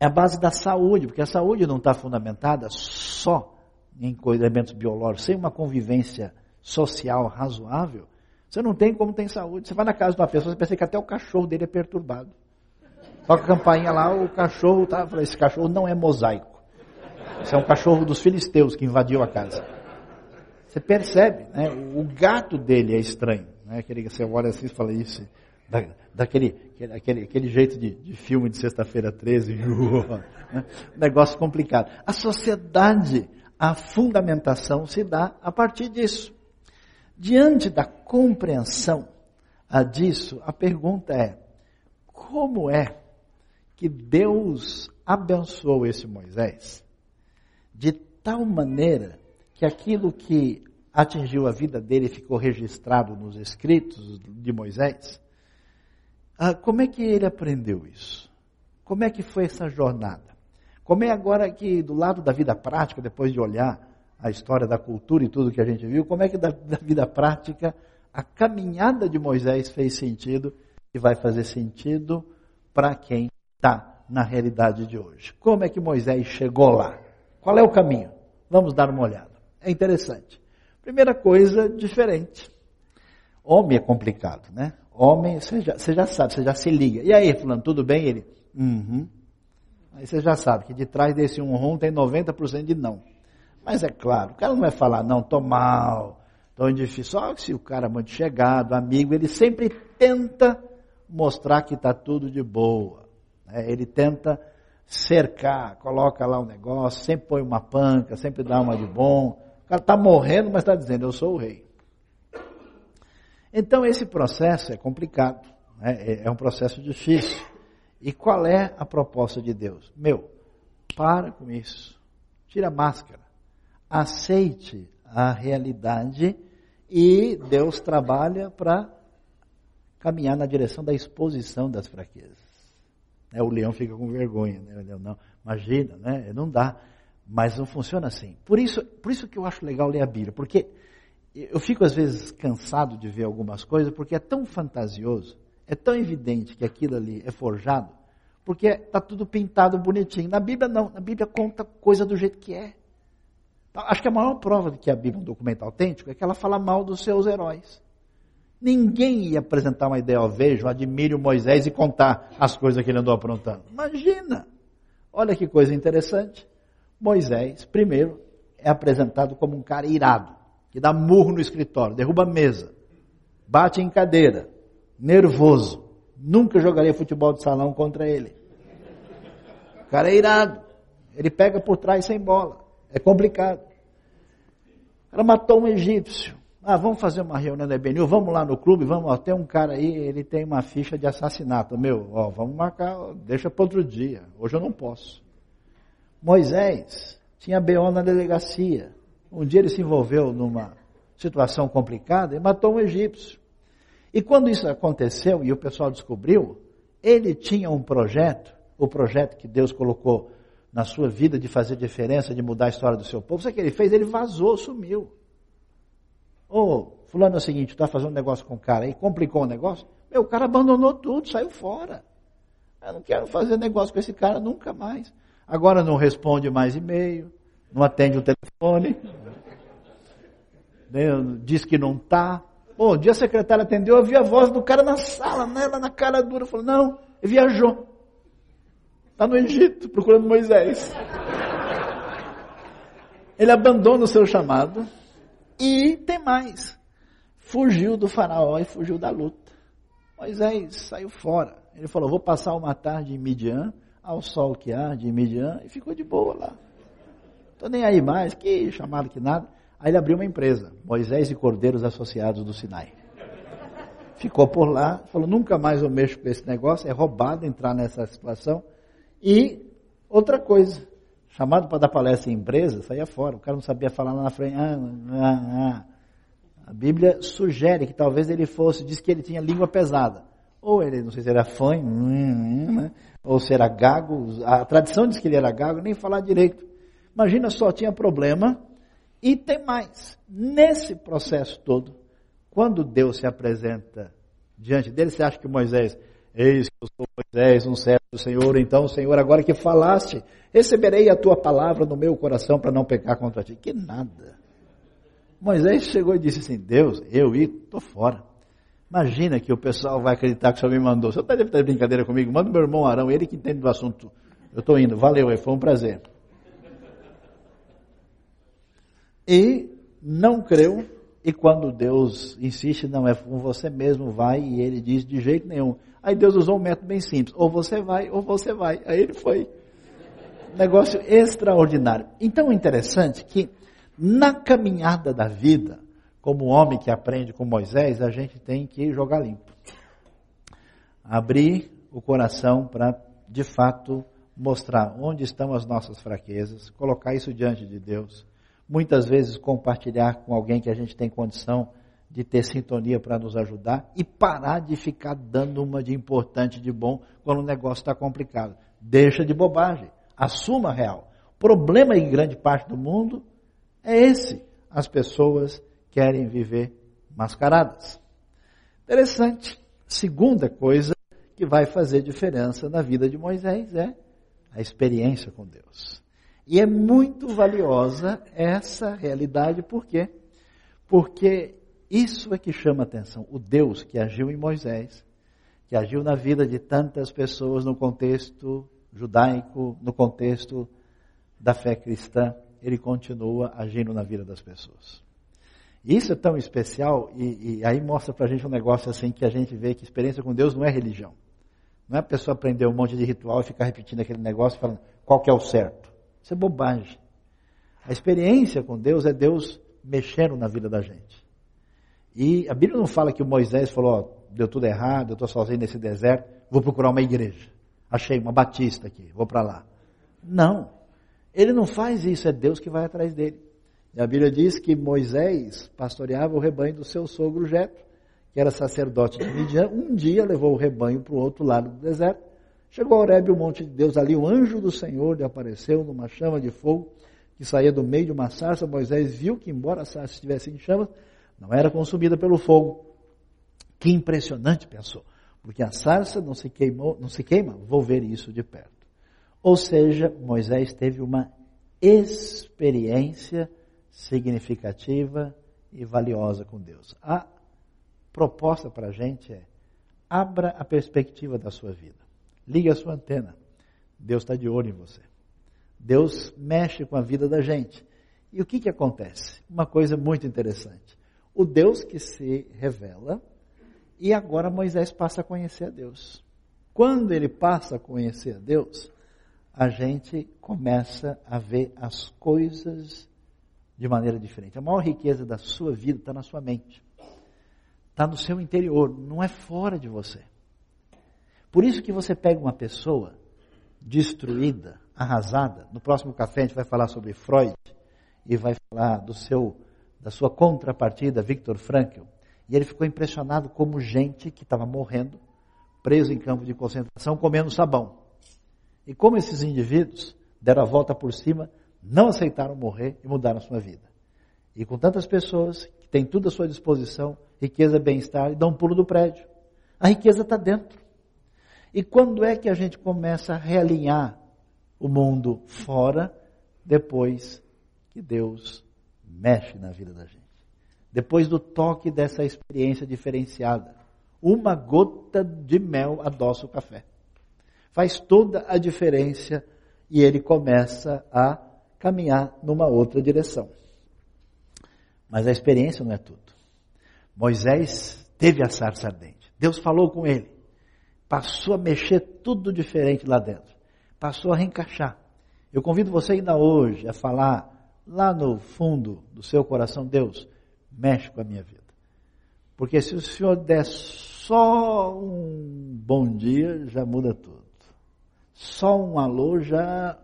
É a base da saúde, porque a saúde não está fundamentada só em elementos biológicos, sem uma convivência social razoável, você não tem como tem saúde. Você vai na casa de uma pessoa, você pensa que até o cachorro dele é perturbado. Toca a campainha lá, o cachorro tá. Esse cachorro não é mosaico. Esse é um cachorro dos filisteus que invadiu a casa. Você percebe, né? O gato dele é estranho. Né? Aquele que você olha assim e fala isso. Da, daquele aquele, aquele jeito de, de filme de sexta-feira 13. *laughs* né? Negócio complicado. A sociedade, a fundamentação se dá a partir disso. Diante da compreensão disso, a pergunta é: como é que Deus abençoou esse Moisés de tal maneira que aquilo que atingiu a vida dele ficou registrado nos escritos de Moisés? Ah, como é que ele aprendeu isso? Como é que foi essa jornada? Como é agora que, do lado da vida prática, depois de olhar a história da cultura e tudo que a gente viu, como é que da, da vida prática a caminhada de Moisés fez sentido e vai fazer sentido para quem está na realidade de hoje. Como é que Moisés chegou lá? Qual é o caminho? Vamos dar uma olhada. É interessante. Primeira coisa, diferente. Homem é complicado, né? Homem, você já, você já sabe, você já se liga. E aí, fulano, tudo bem? Ele, uhum. Aí você já sabe que de trás desse um rum tem 90% de não. Mas é claro, o cara não vai falar, não, tô mal, tô difícil. Só se o cara é muito chegado, amigo, ele sempre tenta mostrar que está tudo de boa. Né? Ele tenta cercar, coloca lá um negócio, sempre põe uma panca, sempre dá uma de bom. O cara está morrendo, mas está dizendo, eu sou o rei. Então esse processo é complicado, né? É, é um processo difícil. E qual é a proposta de Deus? Meu, para com isso. Tira a máscara aceite a realidade e Deus trabalha para caminhar na direção da exposição das fraquezas. É, o leão fica com vergonha, né? Leão, não, imagina, né? não dá. Mas não funciona assim. Por isso, por isso que eu acho legal ler a Bíblia, porque eu fico às vezes cansado de ver algumas coisas, porque é tão fantasioso, é tão evidente que aquilo ali é forjado, porque está tudo pintado bonitinho. Na Bíblia não, na Bíblia conta coisa do jeito que é. Acho que a maior prova de que a Bíblia é um documento autêntico é que ela fala mal dos seus heróis. Ninguém ia apresentar uma ideia, ó, vejo, admire o Moisés e contar as coisas que ele andou aprontando. Imagina! Olha que coisa interessante. Moisés, primeiro, é apresentado como um cara irado, que dá murro no escritório, derruba a mesa, bate em cadeira, nervoso. Nunca jogaria futebol de salão contra ele. O cara é irado. Ele pega por trás sem bola. É complicado. Cara matou um egípcio. Ah, vamos fazer uma reunião da EBNU, vamos lá no clube, vamos, ó, tem um cara aí, ele tem uma ficha de assassinato. Meu, ó, vamos marcar, deixa para outro dia. Hoje eu não posso. Moisés tinha BO na delegacia. Um dia ele se envolveu numa situação complicada e matou um egípcio. E quando isso aconteceu e o pessoal descobriu, ele tinha um projeto, o projeto que Deus colocou na sua vida de fazer diferença, de mudar a história do seu povo. Sabe o que ele fez? Ele vazou, sumiu. Ô, oh, fulano é o seguinte, está fazendo um negócio com o cara aí, complicou o negócio. Meu, o cara abandonou tudo, saiu fora. Eu não quero fazer negócio com esse cara nunca mais. Agora não responde mais e-mail, não atende o telefone, né, diz que não está. Bom, um dia a secretária atendeu, eu vi a voz do cara na sala, né, lá na cara dura, falou, não, viajou. Está no Egito, procurando Moisés. Ele abandona o seu chamado e tem mais. Fugiu do faraó e fugiu da luta. Moisés saiu fora. Ele falou, vou passar uma tarde em Midian, ao sol que arde em Midian, e ficou de boa lá. Estou nem aí mais, que chamado que nada. Aí ele abriu uma empresa, Moisés e Cordeiros Associados do Sinai. Ficou por lá, falou, nunca mais eu mexo com esse negócio, é roubado entrar nessa situação. E outra coisa, chamado para dar palestra em empresa, saía fora. O cara não sabia falar lá na frente. Ah, ah, ah. A Bíblia sugere que talvez ele fosse, diz que ele tinha língua pesada. Ou ele, não sei se era fã, né? ou se era gago. A tradição diz que ele era gago, nem falar direito. Imagina só, tinha problema. E tem mais. Nesse processo todo, quando Deus se apresenta diante dele, você acha que Moisés Eis que eu sou Moisés, um servo do Senhor. Então, Senhor, agora que falaste, receberei a tua palavra no meu coração para não pecar contra ti. Que nada. Moisés chegou e disse assim: Deus, eu estou fora. Imagina que o pessoal vai acreditar que o Senhor me mandou. Você está de brincadeira comigo? Manda o meu irmão Arão, ele que entende do assunto. Eu estou indo. Valeu, foi um prazer. E não creu. E quando Deus insiste, não é com você mesmo, vai. E ele diz: de jeito nenhum. Aí Deus usou um método bem simples: ou você vai, ou você vai. Aí ele foi. Negócio extraordinário. Então é interessante que na caminhada da vida, como homem que aprende com Moisés, a gente tem que jogar limpo. Abrir o coração para, de fato, mostrar onde estão as nossas fraquezas, colocar isso diante de Deus. Muitas vezes compartilhar com alguém que a gente tem condição de ter sintonia para nos ajudar e parar de ficar dando uma de importante, de bom, quando o negócio está complicado. Deixa de bobagem, assuma a real. Problema em grande parte do mundo é esse. As pessoas querem viver mascaradas. Interessante. Segunda coisa que vai fazer diferença na vida de Moisés é a experiência com Deus. E é muito valiosa essa realidade, por quê? Porque isso é que chama atenção. O Deus que agiu em Moisés, que agiu na vida de tantas pessoas no contexto judaico, no contexto da fé cristã, ele continua agindo na vida das pessoas. Isso é tão especial e, e aí mostra para a gente um negócio assim que a gente vê que experiência com Deus não é religião. Não é a pessoa aprender um monte de ritual e ficar repetindo aquele negócio falando qual que é o certo. Isso é bobagem. A experiência com Deus é Deus mexendo na vida da gente. E a Bíblia não fala que o Moisés falou, deu tudo errado, eu estou sozinho nesse deserto, vou procurar uma igreja. Achei uma batista aqui, vou para lá. Não. Ele não faz isso, é Deus que vai atrás dele. E a Bíblia diz que Moisés pastoreava o rebanho do seu sogro Jetro, que era sacerdote de Midian. Um dia levou o rebanho para o outro lado do deserto. Chegou a Horebe, o monte de Deus, ali o anjo do Senhor lhe apareceu numa chama de fogo que saía do meio de uma sarça. Moisés viu que, embora a sarça estivesse em chamas, não era consumida pelo fogo. Que impressionante, pensou. Porque a sarça não se queimou, não se queima, vou ver isso de perto. Ou seja, Moisés teve uma experiência significativa e valiosa com Deus. A proposta para a gente é: abra a perspectiva da sua vida. Ligue a sua antena. Deus está de olho em você. Deus mexe com a vida da gente. E o que, que acontece? Uma coisa muito interessante. O Deus que se revela, e agora Moisés passa a conhecer a Deus. Quando ele passa a conhecer a Deus, a gente começa a ver as coisas de maneira diferente. A maior riqueza da sua vida está na sua mente, está no seu interior, não é fora de você. Por isso que você pega uma pessoa destruída, arrasada. No próximo café a gente vai falar sobre Freud e vai falar do seu, da sua contrapartida, Viktor Frankl. E ele ficou impressionado como gente que estava morrendo, preso em campo de concentração, comendo sabão. E como esses indivíduos deram a volta por cima, não aceitaram morrer e mudaram sua vida. E com tantas pessoas que têm tudo à sua disposição, riqueza, bem-estar, e dão um pulo do prédio. A riqueza está dentro. E quando é que a gente começa a realinhar o mundo fora? Depois que Deus mexe na vida da gente. Depois do toque dessa experiência diferenciada. Uma gota de mel adoça o café. Faz toda a diferença e ele começa a caminhar numa outra direção. Mas a experiência não é tudo. Moisés teve a sarça ardente. Deus falou com ele passou a mexer tudo diferente lá dentro. Passou a reencaixar. Eu convido você ainda hoje a falar lá no fundo do seu coração, Deus, mexe com a minha vida. Porque se o Senhor der só um bom dia, já muda tudo. Só um alô, já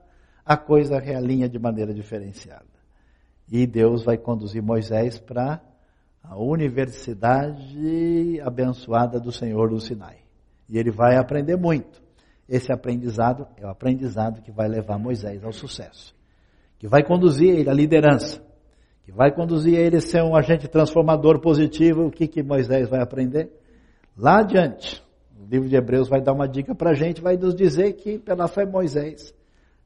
a coisa realinha de maneira diferenciada. E Deus vai conduzir Moisés para a universidade abençoada do Senhor do Sinai. E ele vai aprender muito. Esse aprendizado é o aprendizado que vai levar Moisés ao sucesso. Que vai conduzir ele à liderança. Que vai conduzir ele a ser um agente transformador positivo. O que, que Moisés vai aprender? Lá adiante, o livro de Hebreus vai dar uma dica para a gente, vai nos dizer que pela fé Moisés,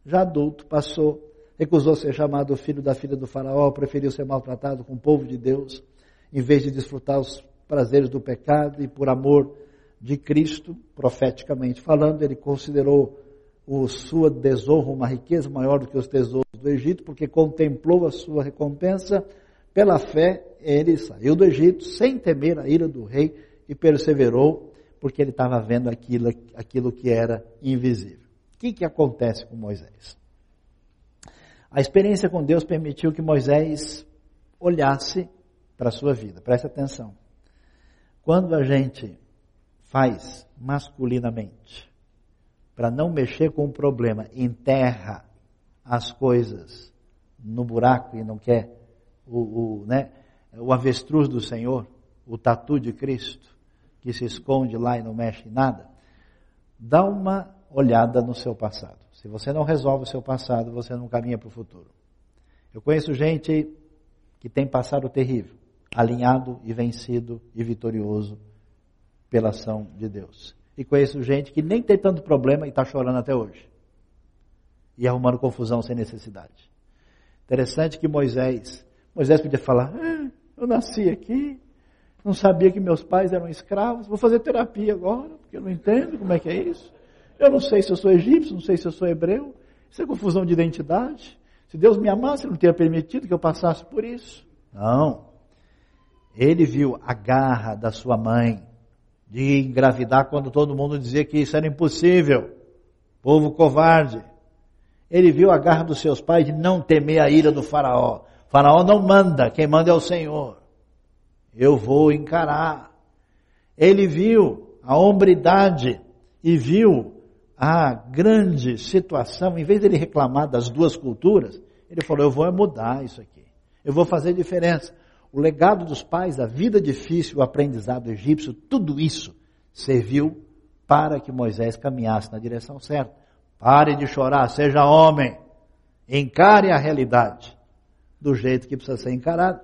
já adulto, passou, recusou ser chamado filho da filha do faraó, preferiu ser maltratado com o povo de Deus, em vez de desfrutar os prazeres do pecado e por amor de Cristo, profeticamente falando, ele considerou o sua desonra uma riqueza maior do que os tesouros do Egito, porque contemplou a sua recompensa. Pela fé, ele saiu do Egito sem temer a ira do rei e perseverou, porque ele estava vendo aquilo, aquilo que era invisível. O que, que acontece com Moisés? A experiência com Deus permitiu que Moisés olhasse para a sua vida. Preste atenção. Quando a gente faz masculinamente, para não mexer com o problema, enterra as coisas no buraco e não quer o, o, né, o avestruz do Senhor, o tatu de Cristo, que se esconde lá e não mexe em nada, dá uma olhada no seu passado. Se você não resolve o seu passado, você não caminha para o futuro. Eu conheço gente que tem passado terrível, alinhado e vencido e vitorioso pela ação de Deus. E conheço gente que nem tem tanto problema e está chorando até hoje. E arrumando confusão sem necessidade. Interessante que Moisés, Moisés podia falar, ah, eu nasci aqui, não sabia que meus pais eram escravos, vou fazer terapia agora, porque eu não entendo como é que é isso. Eu não sei se eu sou egípcio, não sei se eu sou hebreu. Isso é confusão de identidade. Se Deus me amasse, Ele não teria permitido que eu passasse por isso. Não. Ele viu a garra da sua mãe, de engravidar quando todo mundo dizia que isso era impossível. Povo covarde. Ele viu a garra dos seus pais de não temer a ira do faraó. O faraó não manda, quem manda é o Senhor. Eu vou encarar. Ele viu a hombridade e viu a grande situação, em vez de ele reclamar das duas culturas, ele falou: Eu vou mudar isso aqui, eu vou fazer diferença o legado dos pais, a vida difícil, o aprendizado egípcio, tudo isso serviu para que Moisés caminhasse na direção certa. Pare de chorar, seja homem, encare a realidade do jeito que precisa ser encarado,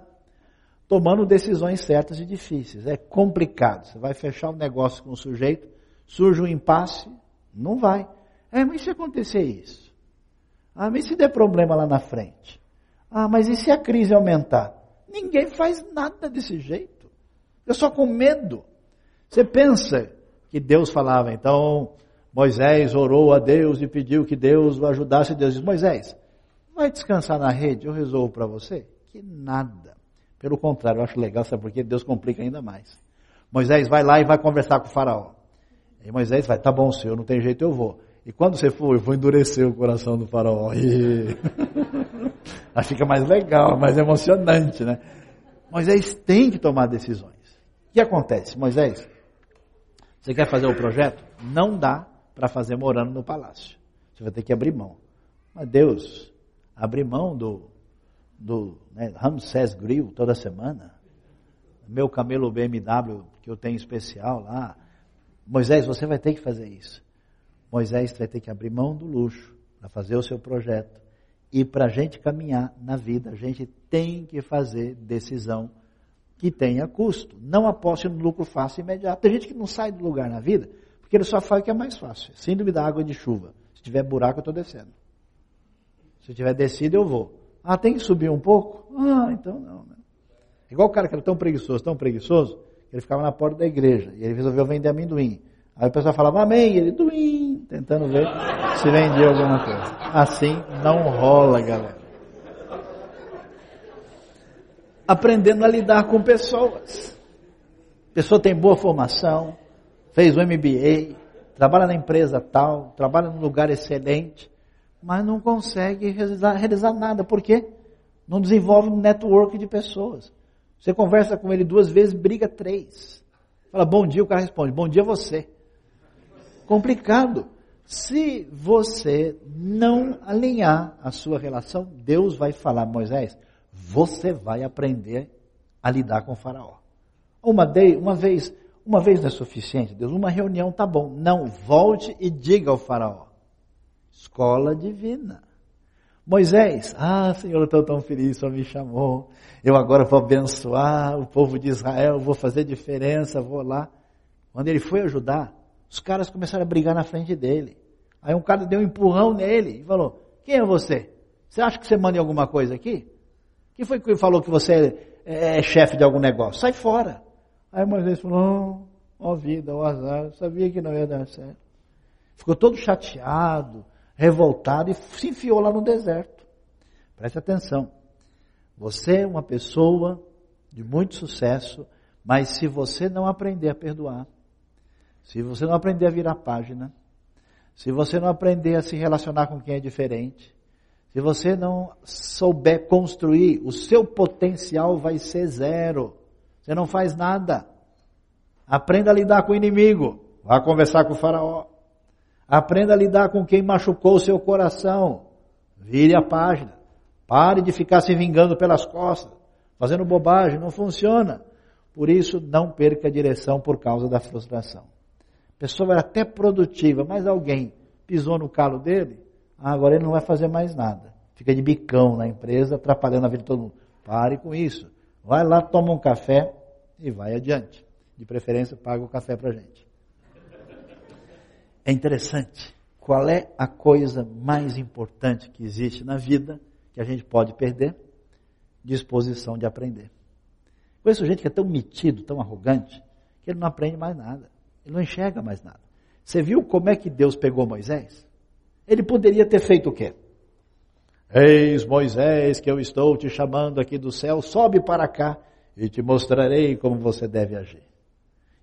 tomando decisões certas e difíceis. É complicado. Você vai fechar um negócio com o sujeito, surge um impasse, não vai. É, mas se acontecer isso? Ah, mas se der problema lá na frente? Ah, mas e se a crise aumentar? Ninguém faz nada desse jeito. Eu só com medo. Você pensa que Deus falava, então, Moisés orou a Deus e pediu que Deus o ajudasse. Deus disse: Moisés, vai descansar na rede, eu resolvo para você. Que nada. Pelo contrário, eu acho legal, sabe por quê? Deus complica ainda mais. Moisés vai lá e vai conversar com o faraó. E Moisés vai, tá bom, senhor, não tem jeito, eu vou. E quando você for, eu vou endurecer o coração do faraó. *laughs* E... Aí fica mais legal, mais emocionante, né? Moisés tem que tomar decisões. O que acontece? Moisés, você quer fazer o projeto? Não dá para fazer morando no palácio. Você vai ter que abrir mão. Mas Deus, abrir mão do, do né, Ramsés Grill toda semana, meu camelo BMW que eu tenho especial lá. Moisés, você vai ter que fazer isso. Moisés vai ter que abrir mão do luxo para fazer o seu projeto. E para a gente caminhar na vida, a gente tem que fazer decisão que tenha custo. Não aposte no lucro fácil e imediato. Tem gente que não sai do lugar na vida porque ele só faz o que é mais fácil. Síndrome da água de chuva. Se tiver buraco, eu estou descendo. Se tiver descido, eu vou. Ah, tem que subir um pouco? Ah, então não. Né? Igual o cara que era tão preguiçoso, tão preguiçoso, ele ficava na porta da igreja e ele resolveu vender amendoim. Aí o pessoal falava amém, ele duim, tentando ver se vendia alguma coisa. Assim não rola, galera. Aprendendo a lidar com pessoas. A pessoa tem boa formação, fez o MBA, trabalha na empresa tal, trabalha num lugar excelente, mas não consegue realizar, realizar nada. Por quê? Não desenvolve um network de pessoas. Você conversa com ele duas vezes, briga três. Fala bom dia, o cara responde, bom dia você. Complicado. Se você não alinhar a sua relação, Deus vai falar, Moisés, você vai aprender a lidar com o faraó. Uma, de, uma vez uma vez não é suficiente, Deus. Uma reunião tá bom. Não, volte e diga ao faraó. Escola divina. Moisés, ah, Senhor, eu estou tão feliz, o me chamou. Eu agora vou abençoar o povo de Israel, vou fazer diferença, vou lá. Quando ele foi ajudar, os caras começaram a brigar na frente dele. Aí um cara deu um empurrão nele e falou: Quem é você? Você acha que você manda em alguma coisa aqui? Quem foi que falou que você é, é chefe de algum negócio? Sai fora. Aí Moisés falou, ó oh, vida, ó oh, azar, eu sabia que não ia dar certo. Ficou todo chateado, revoltado e se enfiou lá no deserto. Preste atenção. Você é uma pessoa de muito sucesso, mas se você não aprender a perdoar, se você não aprender a virar página, se você não aprender a se relacionar com quem é diferente, se você não souber construir, o seu potencial vai ser zero. Você não faz nada. Aprenda a lidar com o inimigo. Vá conversar com o faraó. Aprenda a lidar com quem machucou o seu coração. Vire a página. Pare de ficar se vingando pelas costas, fazendo bobagem, não funciona. Por isso, não perca a direção por causa da frustração. A pessoa é até produtiva, mas alguém pisou no calo dele, ah, agora ele não vai fazer mais nada. Fica de bicão na empresa, atrapalhando a vida de todo mundo. Pare com isso. Vai lá, toma um café e vai adiante. De preferência, paga o café para a gente. É interessante. Qual é a coisa mais importante que existe na vida que a gente pode perder? Disposição de aprender. Conheço gente que é tão metido, tão arrogante, que ele não aprende mais nada. Ele não enxerga mais nada. Você viu como é que Deus pegou Moisés? Ele poderia ter feito o quê? Eis Moisés, que eu estou te chamando aqui do céu, sobe para cá e te mostrarei como você deve agir.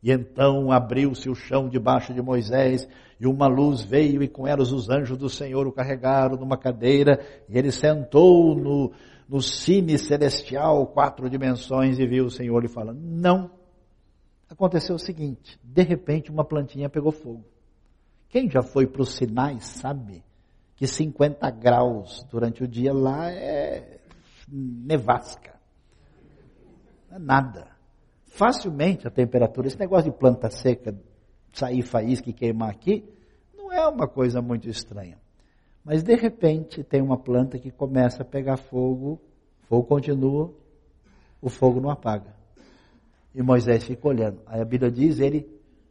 E então abriu-se o chão debaixo de Moisés, e uma luz veio, e com elas os anjos do Senhor o carregaram numa cadeira, e ele sentou no, no celestial, quatro dimensões, e viu o Senhor lhe falando. Não. Aconteceu o seguinte: de repente uma plantinha pegou fogo. Quem já foi para os sinais sabe que 50 graus durante o dia lá é nevasca. Não é nada. Facilmente a temperatura, esse negócio de planta seca, sair faísca e queimar aqui, não é uma coisa muito estranha. Mas de repente tem uma planta que começa a pegar fogo, fogo continua, o fogo não apaga. E Moisés fica olhando. Aí a Bíblia diz, ele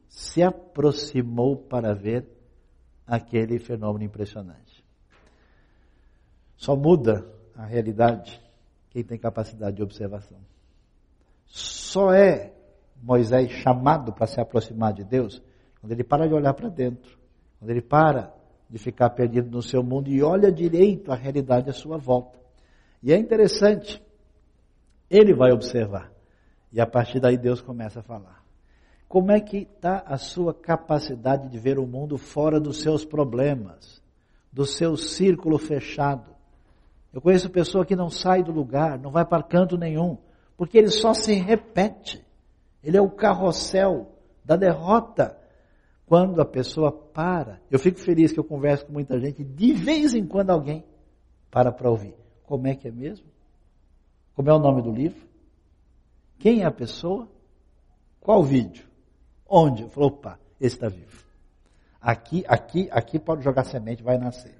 se aproximou para ver aquele fenômeno impressionante. Só muda a realidade quem tem capacidade de observação. Só é Moisés chamado para se aproximar de Deus quando ele para de olhar para dentro, Quando ele para de ficar perdido no seu mundo e olha direito a realidade à sua volta. E é interessante, ele vai observar. E a partir daí Deus começa a falar. Como é que está a sua capacidade de ver o mundo fora dos seus problemas, do seu círculo fechado? Eu conheço pessoa que não sai do lugar, não vai para canto nenhum, porque ele só se repete. Ele é o carrossel da derrota. Quando a pessoa para, eu fico feliz que eu converso com muita gente, de vez em quando alguém para para ouvir. Como é que é mesmo? Como é o nome do livro? Quem é a pessoa? Qual vídeo? Onde? Eu falo, opa, esse está vivo. Aqui, aqui, aqui pode jogar semente, vai nascer.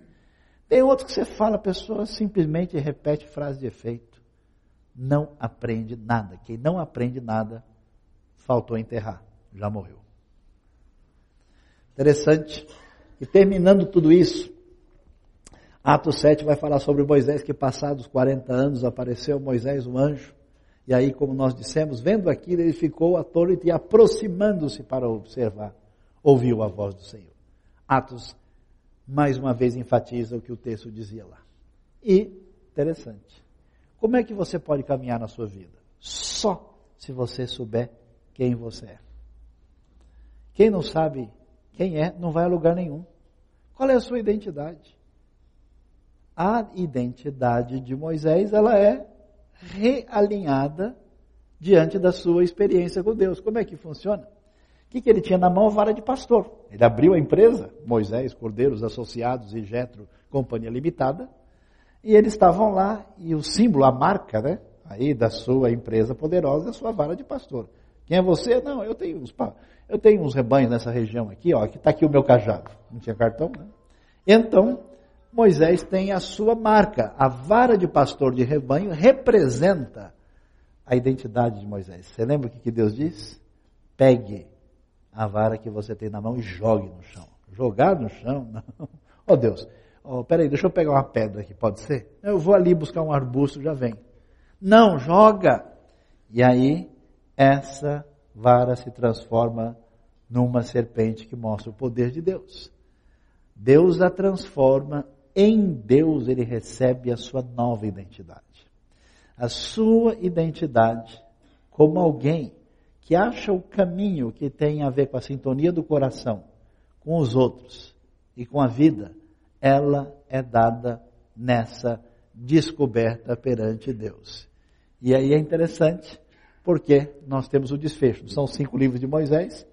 Tem outro que você fala, a pessoa simplesmente repete frase de efeito. Não aprende nada. Quem não aprende nada, faltou enterrar, já morreu. Interessante. E terminando tudo isso, Atos 7 vai falar sobre Moisés que passados 40 anos apareceu Moisés, um anjo, e aí, como nós dissemos, vendo aquilo, ele ficou atônito e aproximando-se para observar, ouviu a voz do Senhor. Atos, mais uma vez, enfatiza o que o texto dizia lá. E, interessante, como é que você pode caminhar na sua vida? Só se você souber quem você é. Quem não sabe quem é, não vai a lugar nenhum. Qual é a sua identidade? A identidade de Moisés, ela é realinhada diante da sua experiência com Deus. Como é que funciona? O que, que ele tinha na mão? A vara de pastor. Ele abriu a empresa, Moisés, Cordeiros Associados e Getro, Companhia Limitada, e eles estavam lá, e o símbolo, a marca, né, aí da sua empresa poderosa a sua vara de pastor. Quem é você? Não, eu tenho uns, eu tenho uns rebanhos nessa região aqui, ó, que está aqui o meu cajado. Não tinha cartão, né? Então, Moisés tem a sua marca. A vara de pastor de rebanho representa a identidade de Moisés. Você lembra o que Deus diz? Pegue a vara que você tem na mão e jogue no chão. Jogar no chão? *laughs* Não. Oh Deus, oh, peraí, deixa eu pegar uma pedra aqui, pode ser? Eu vou ali buscar um arbusto, já vem. Não, joga! E aí, essa vara se transforma numa serpente que mostra o poder de Deus. Deus a transforma, em Deus ele recebe a sua nova identidade. A sua identidade como alguém que acha o caminho que tem a ver com a sintonia do coração, com os outros e com a vida, ela é dada nessa descoberta perante Deus. E aí é interessante porque nós temos o desfecho. São cinco livros de Moisés,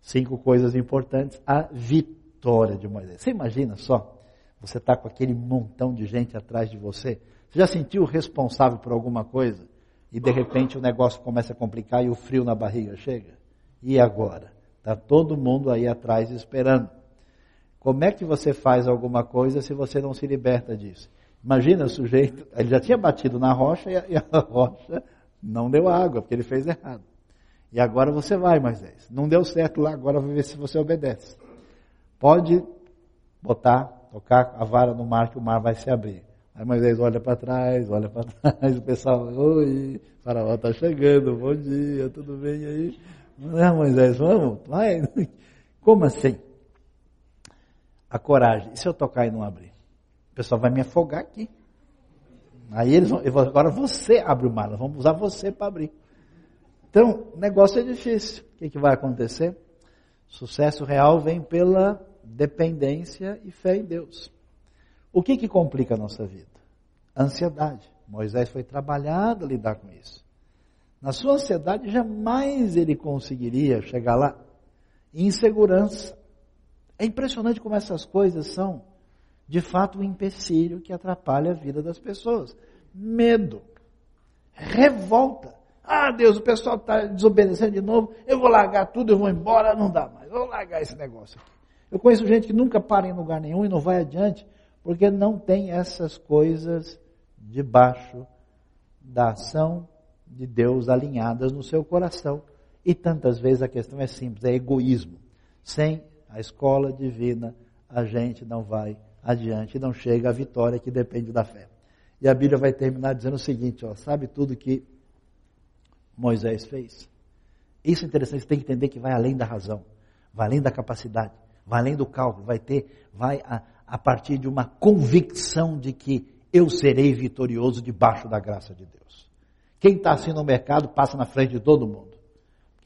cinco coisas importantes, a vitória de Moisés. Você imagina só, você está com aquele montão de gente atrás de você, você já sentiu responsável por alguma coisa e de repente o negócio começa a complicar e o frio na barriga chega? E agora? Está todo mundo aí atrás esperando. Como é que você faz alguma coisa se você não se liberta disso? Imagina o sujeito, ele já tinha batido na rocha e a, e a *laughs* rocha não deu água, porque ele fez errado. E agora você vai, Moisés. Não deu certo lá, agora vou ver se você obedece. Pode botar, tocar a vara no mar, que o mar vai se abrir. Aí Moisés olha para trás, olha para *laughs* trás, o pessoal, oi, o faraó está chegando, bom dia, tudo bem aí? Não é, Moisés, vamos, vai. *laughs* Como assim? A coragem. E se eu tocar e não abrir? O pessoal vai me afogar aqui. Aí eles vão, agora você abre o mar, nós vamos usar você para abrir. Então, o negócio é difícil. O que, que vai acontecer? Sucesso real vem pela dependência e fé em Deus. O que, que complica a nossa vida? ansiedade. Moisés foi trabalhado a lidar com isso. Na sua ansiedade, jamais ele conseguiria chegar lá. Insegurança. É impressionante como essas coisas são de fato, um empecilho que atrapalha a vida das pessoas. Medo, revolta. Ah, Deus, o pessoal está desobedecendo de novo, eu vou largar tudo, eu vou embora, não dá mais, vou largar esse negócio aqui. Eu conheço gente que nunca para em lugar nenhum e não vai adiante, porque não tem essas coisas debaixo da ação de Deus alinhadas no seu coração. E tantas vezes a questão é simples, é egoísmo. Sem a escola divina, a gente não vai adiante não chega à vitória que depende da fé. E a Bíblia vai terminar dizendo o seguinte, ó, sabe tudo que Moisés fez? Isso é interessante, você tem que entender que vai além da razão, vai além da capacidade, vai além do cálculo, vai ter, vai a, a partir de uma convicção de que eu serei vitorioso debaixo da graça de Deus. Quem está assim no mercado passa na frente de todo mundo.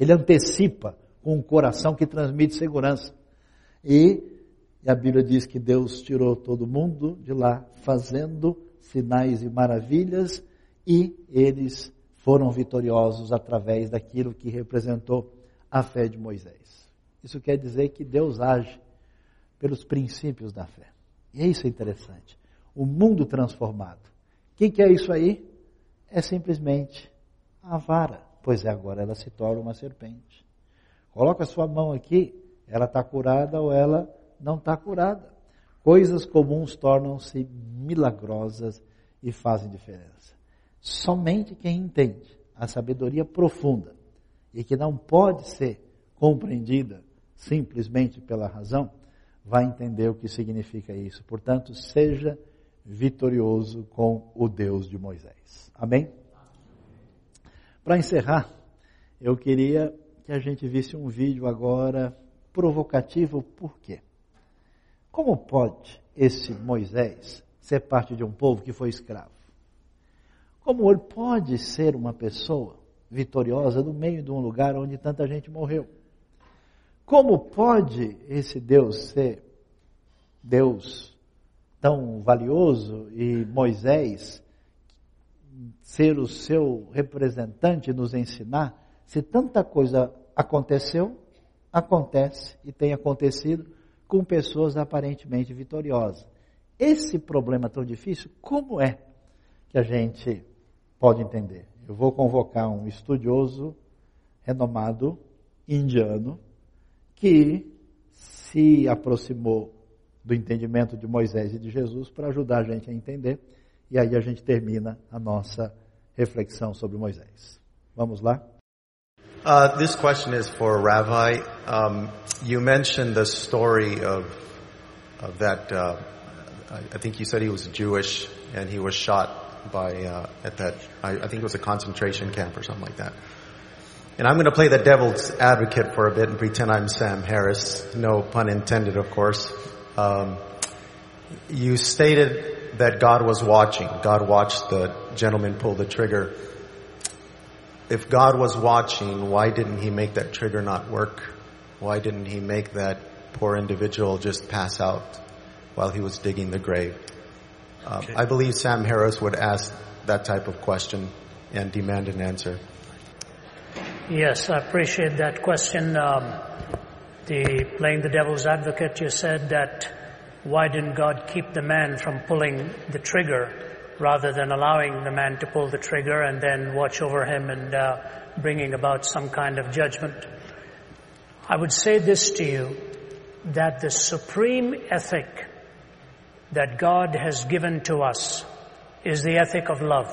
Ele antecipa com um coração que transmite segurança. E, e a Bíblia diz que Deus tirou todo mundo de lá fazendo sinais e maravilhas e eles foram vitoriosos através daquilo que representou a fé de Moisés. Isso quer dizer que Deus age pelos princípios da fé. E isso é interessante. O mundo transformado. O que, que é isso aí? É simplesmente a vara, pois é agora ela se torna uma serpente. Coloca a sua mão aqui, ela está curada ou ela não está curada. Coisas comuns tornam-se milagrosas e fazem diferença. Somente quem entende a sabedoria profunda e que não pode ser compreendida simplesmente pela razão, vai entender o que significa isso. Portanto, seja vitorioso com o Deus de Moisés. Amém? Para encerrar, eu queria que a gente visse um vídeo agora provocativo, por quê? Como pode esse Moisés ser parte de um povo que foi escravo? Como ele pode ser uma pessoa vitoriosa no meio de um lugar onde tanta gente morreu? Como pode esse Deus ser Deus tão valioso e Moisés ser o seu representante nos ensinar se tanta coisa aconteceu, acontece e tem acontecido com pessoas aparentemente vitoriosas. Esse problema tão difícil, como é que a gente pode entender? Eu vou convocar um estudioso renomado indiano que se aproximou do entendimento de Moisés e de Jesus para ajudar a gente a entender. E aí a gente termina a nossa reflexão sobre Moisés. Vamos lá? Uh, this question is for Rabbi. Um, you mentioned the story of, of that. Uh, I think you said he was Jewish and he was shot by uh, at that. I, I, think it was a concentration camp or something like that. And I'm going to play the devil's advocate for a bit and pretend I'm Sam Harris. No pun intended, of course. Um, you stated that God was watching. God watched the gentleman pull the trigger if God was watching, why didn't he make that trigger not work? Why didn't he make that poor individual just pass out while he was digging the grave? Uh, okay. I believe Sam Harris would ask that type of question and demand an answer. Yes, I appreciate that question. Um, the playing the devil's advocate, you said that why didn't God keep the man from pulling the trigger? rather than allowing the man to pull the trigger and then watch over him and uh, bringing about some kind of judgment. I would say this to you, that the supreme ethic that God has given to us is the ethic of love.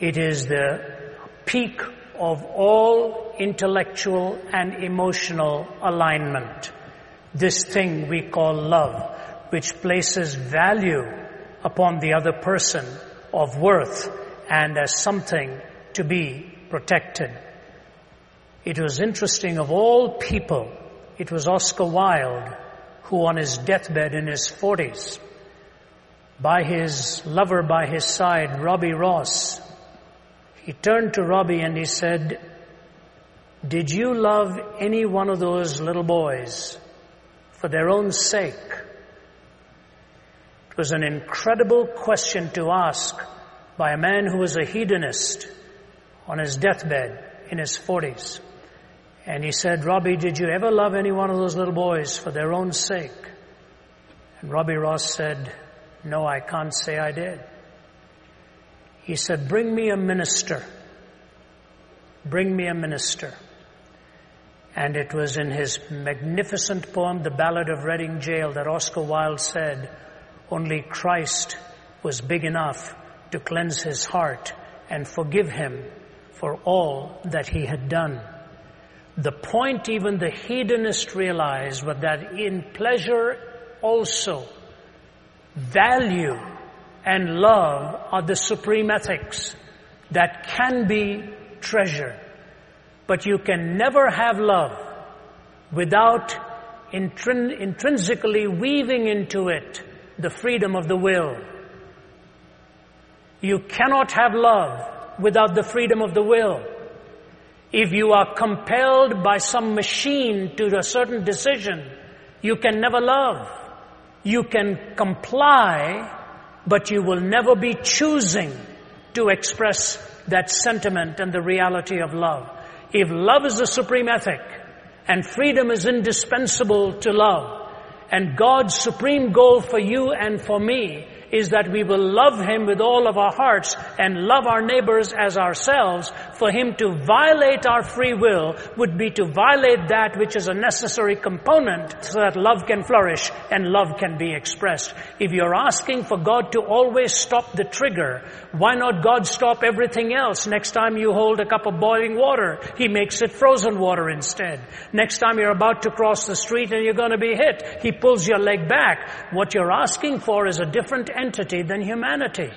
It is the peak of all intellectual and emotional alignment. This thing we call love, which places value upon the other person of worth and as something to be protected. It was interesting of all people, it was Oscar Wilde who on his deathbed in his forties, by his lover by his side, Robbie Ross, he turned to Robbie and he said, did you love any one of those little boys for their own sake? It was an incredible question to ask by a man who was a hedonist on his deathbed in his 40s. And he said, Robbie, did you ever love any one of those little boys for their own sake? And Robbie Ross said, no, I can't say I did. He said, bring me a minister. Bring me a minister. And it was in his magnificent poem, The Ballad of Reading Jail, that Oscar Wilde said, only Christ was big enough to cleanse his heart and forgive him for all that he had done. The point even the hedonist realized was that in pleasure also value and love are the supreme ethics that can be treasured. But you can never have love without intrin- intrinsically weaving into it the freedom of the will. You cannot have love without the freedom of the will. If you are compelled by some machine to a certain decision, you can never love. You can comply, but you will never be choosing to express that sentiment and the reality of love. If love is the supreme ethic, and freedom is indispensable to love, and God's supreme goal for you and for me is that we will love Him with all of our hearts and love our neighbors as ourselves. For Him to violate our free will would be to violate that which is a necessary component so that love can flourish and love can be expressed. If you're asking for God to always stop the trigger, why not God stop everything else? Next time you hold a cup of boiling water, He makes it frozen water instead. Next time you're about to cross the street and you're going to be hit, He pulls your leg back. What you're asking for is a different entity than humanity.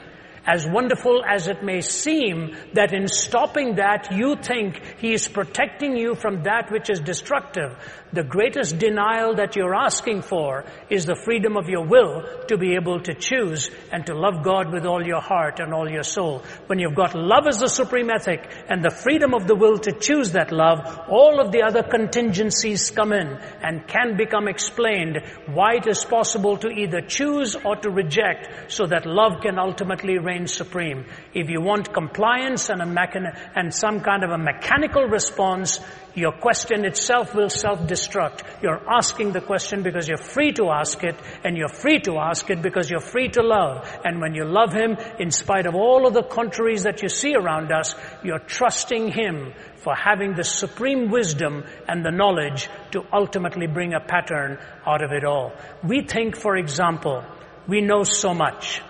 As wonderful as it may seem that in stopping that you think he is protecting you from that which is destructive, the greatest denial that you're asking for is the freedom of your will to be able to choose and to love God with all your heart and all your soul. When you've got love as the supreme ethic and the freedom of the will to choose that love, all of the other contingencies come in and can become explained why it is possible to either choose or to reject so that love can ultimately reign supreme. If you want compliance and a mechan- and some kind of a mechanical response, your question itself will self-destruct. You're asking the question because you're free to ask it, and you're free to ask it because you're free to love. And when you love Him, in spite of all of the contraries that you see around us, you're trusting Him for having the supreme wisdom and the knowledge to ultimately bring a pattern out of it all. We think, for example, we know so much.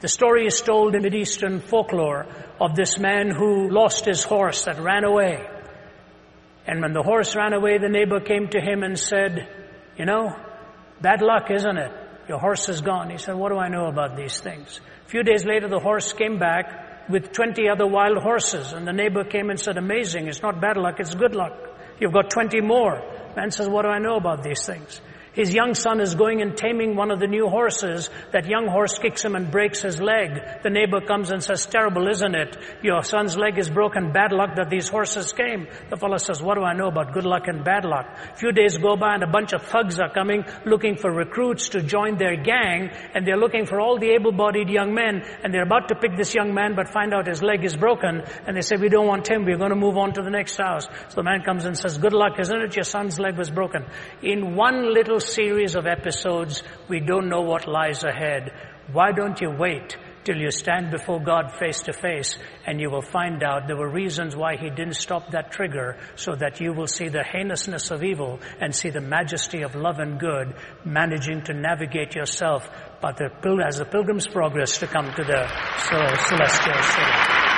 The story is told in Mideastern folklore of this man who lost his horse that ran away. And when the horse ran away, the neighbor came to him and said, you know, bad luck, isn't it? Your horse is gone. He said, what do I know about these things? A few days later, the horse came back with 20 other wild horses. And the neighbor came and said, amazing. It's not bad luck. It's good luck. You've got 20 more. Man says, what do I know about these things? His young son is going and taming one of the new horses. That young horse kicks him and breaks his leg. The neighbor comes and says, terrible, isn't it? Your son's leg is broken. Bad luck that these horses came. The fellow says, what do I know about good luck and bad luck? A few days go by and a bunch of thugs are coming looking for recruits to join their gang and they're looking for all the able-bodied young men and they're about to pick this young man but find out his leg is broken and they say, we don't want him. We're going to move on to the next house. So the man comes and says, good luck, isn't it? Your son's leg was broken. In one little series of episodes, we don't know what lies ahead. Why don't you wait till you stand before God face to face and you will find out there were reasons why he didn't stop that trigger so that you will see the heinousness of evil and see the majesty of love and good managing to navigate yourself but the, as the pilgrim's progress to come to the celestial city.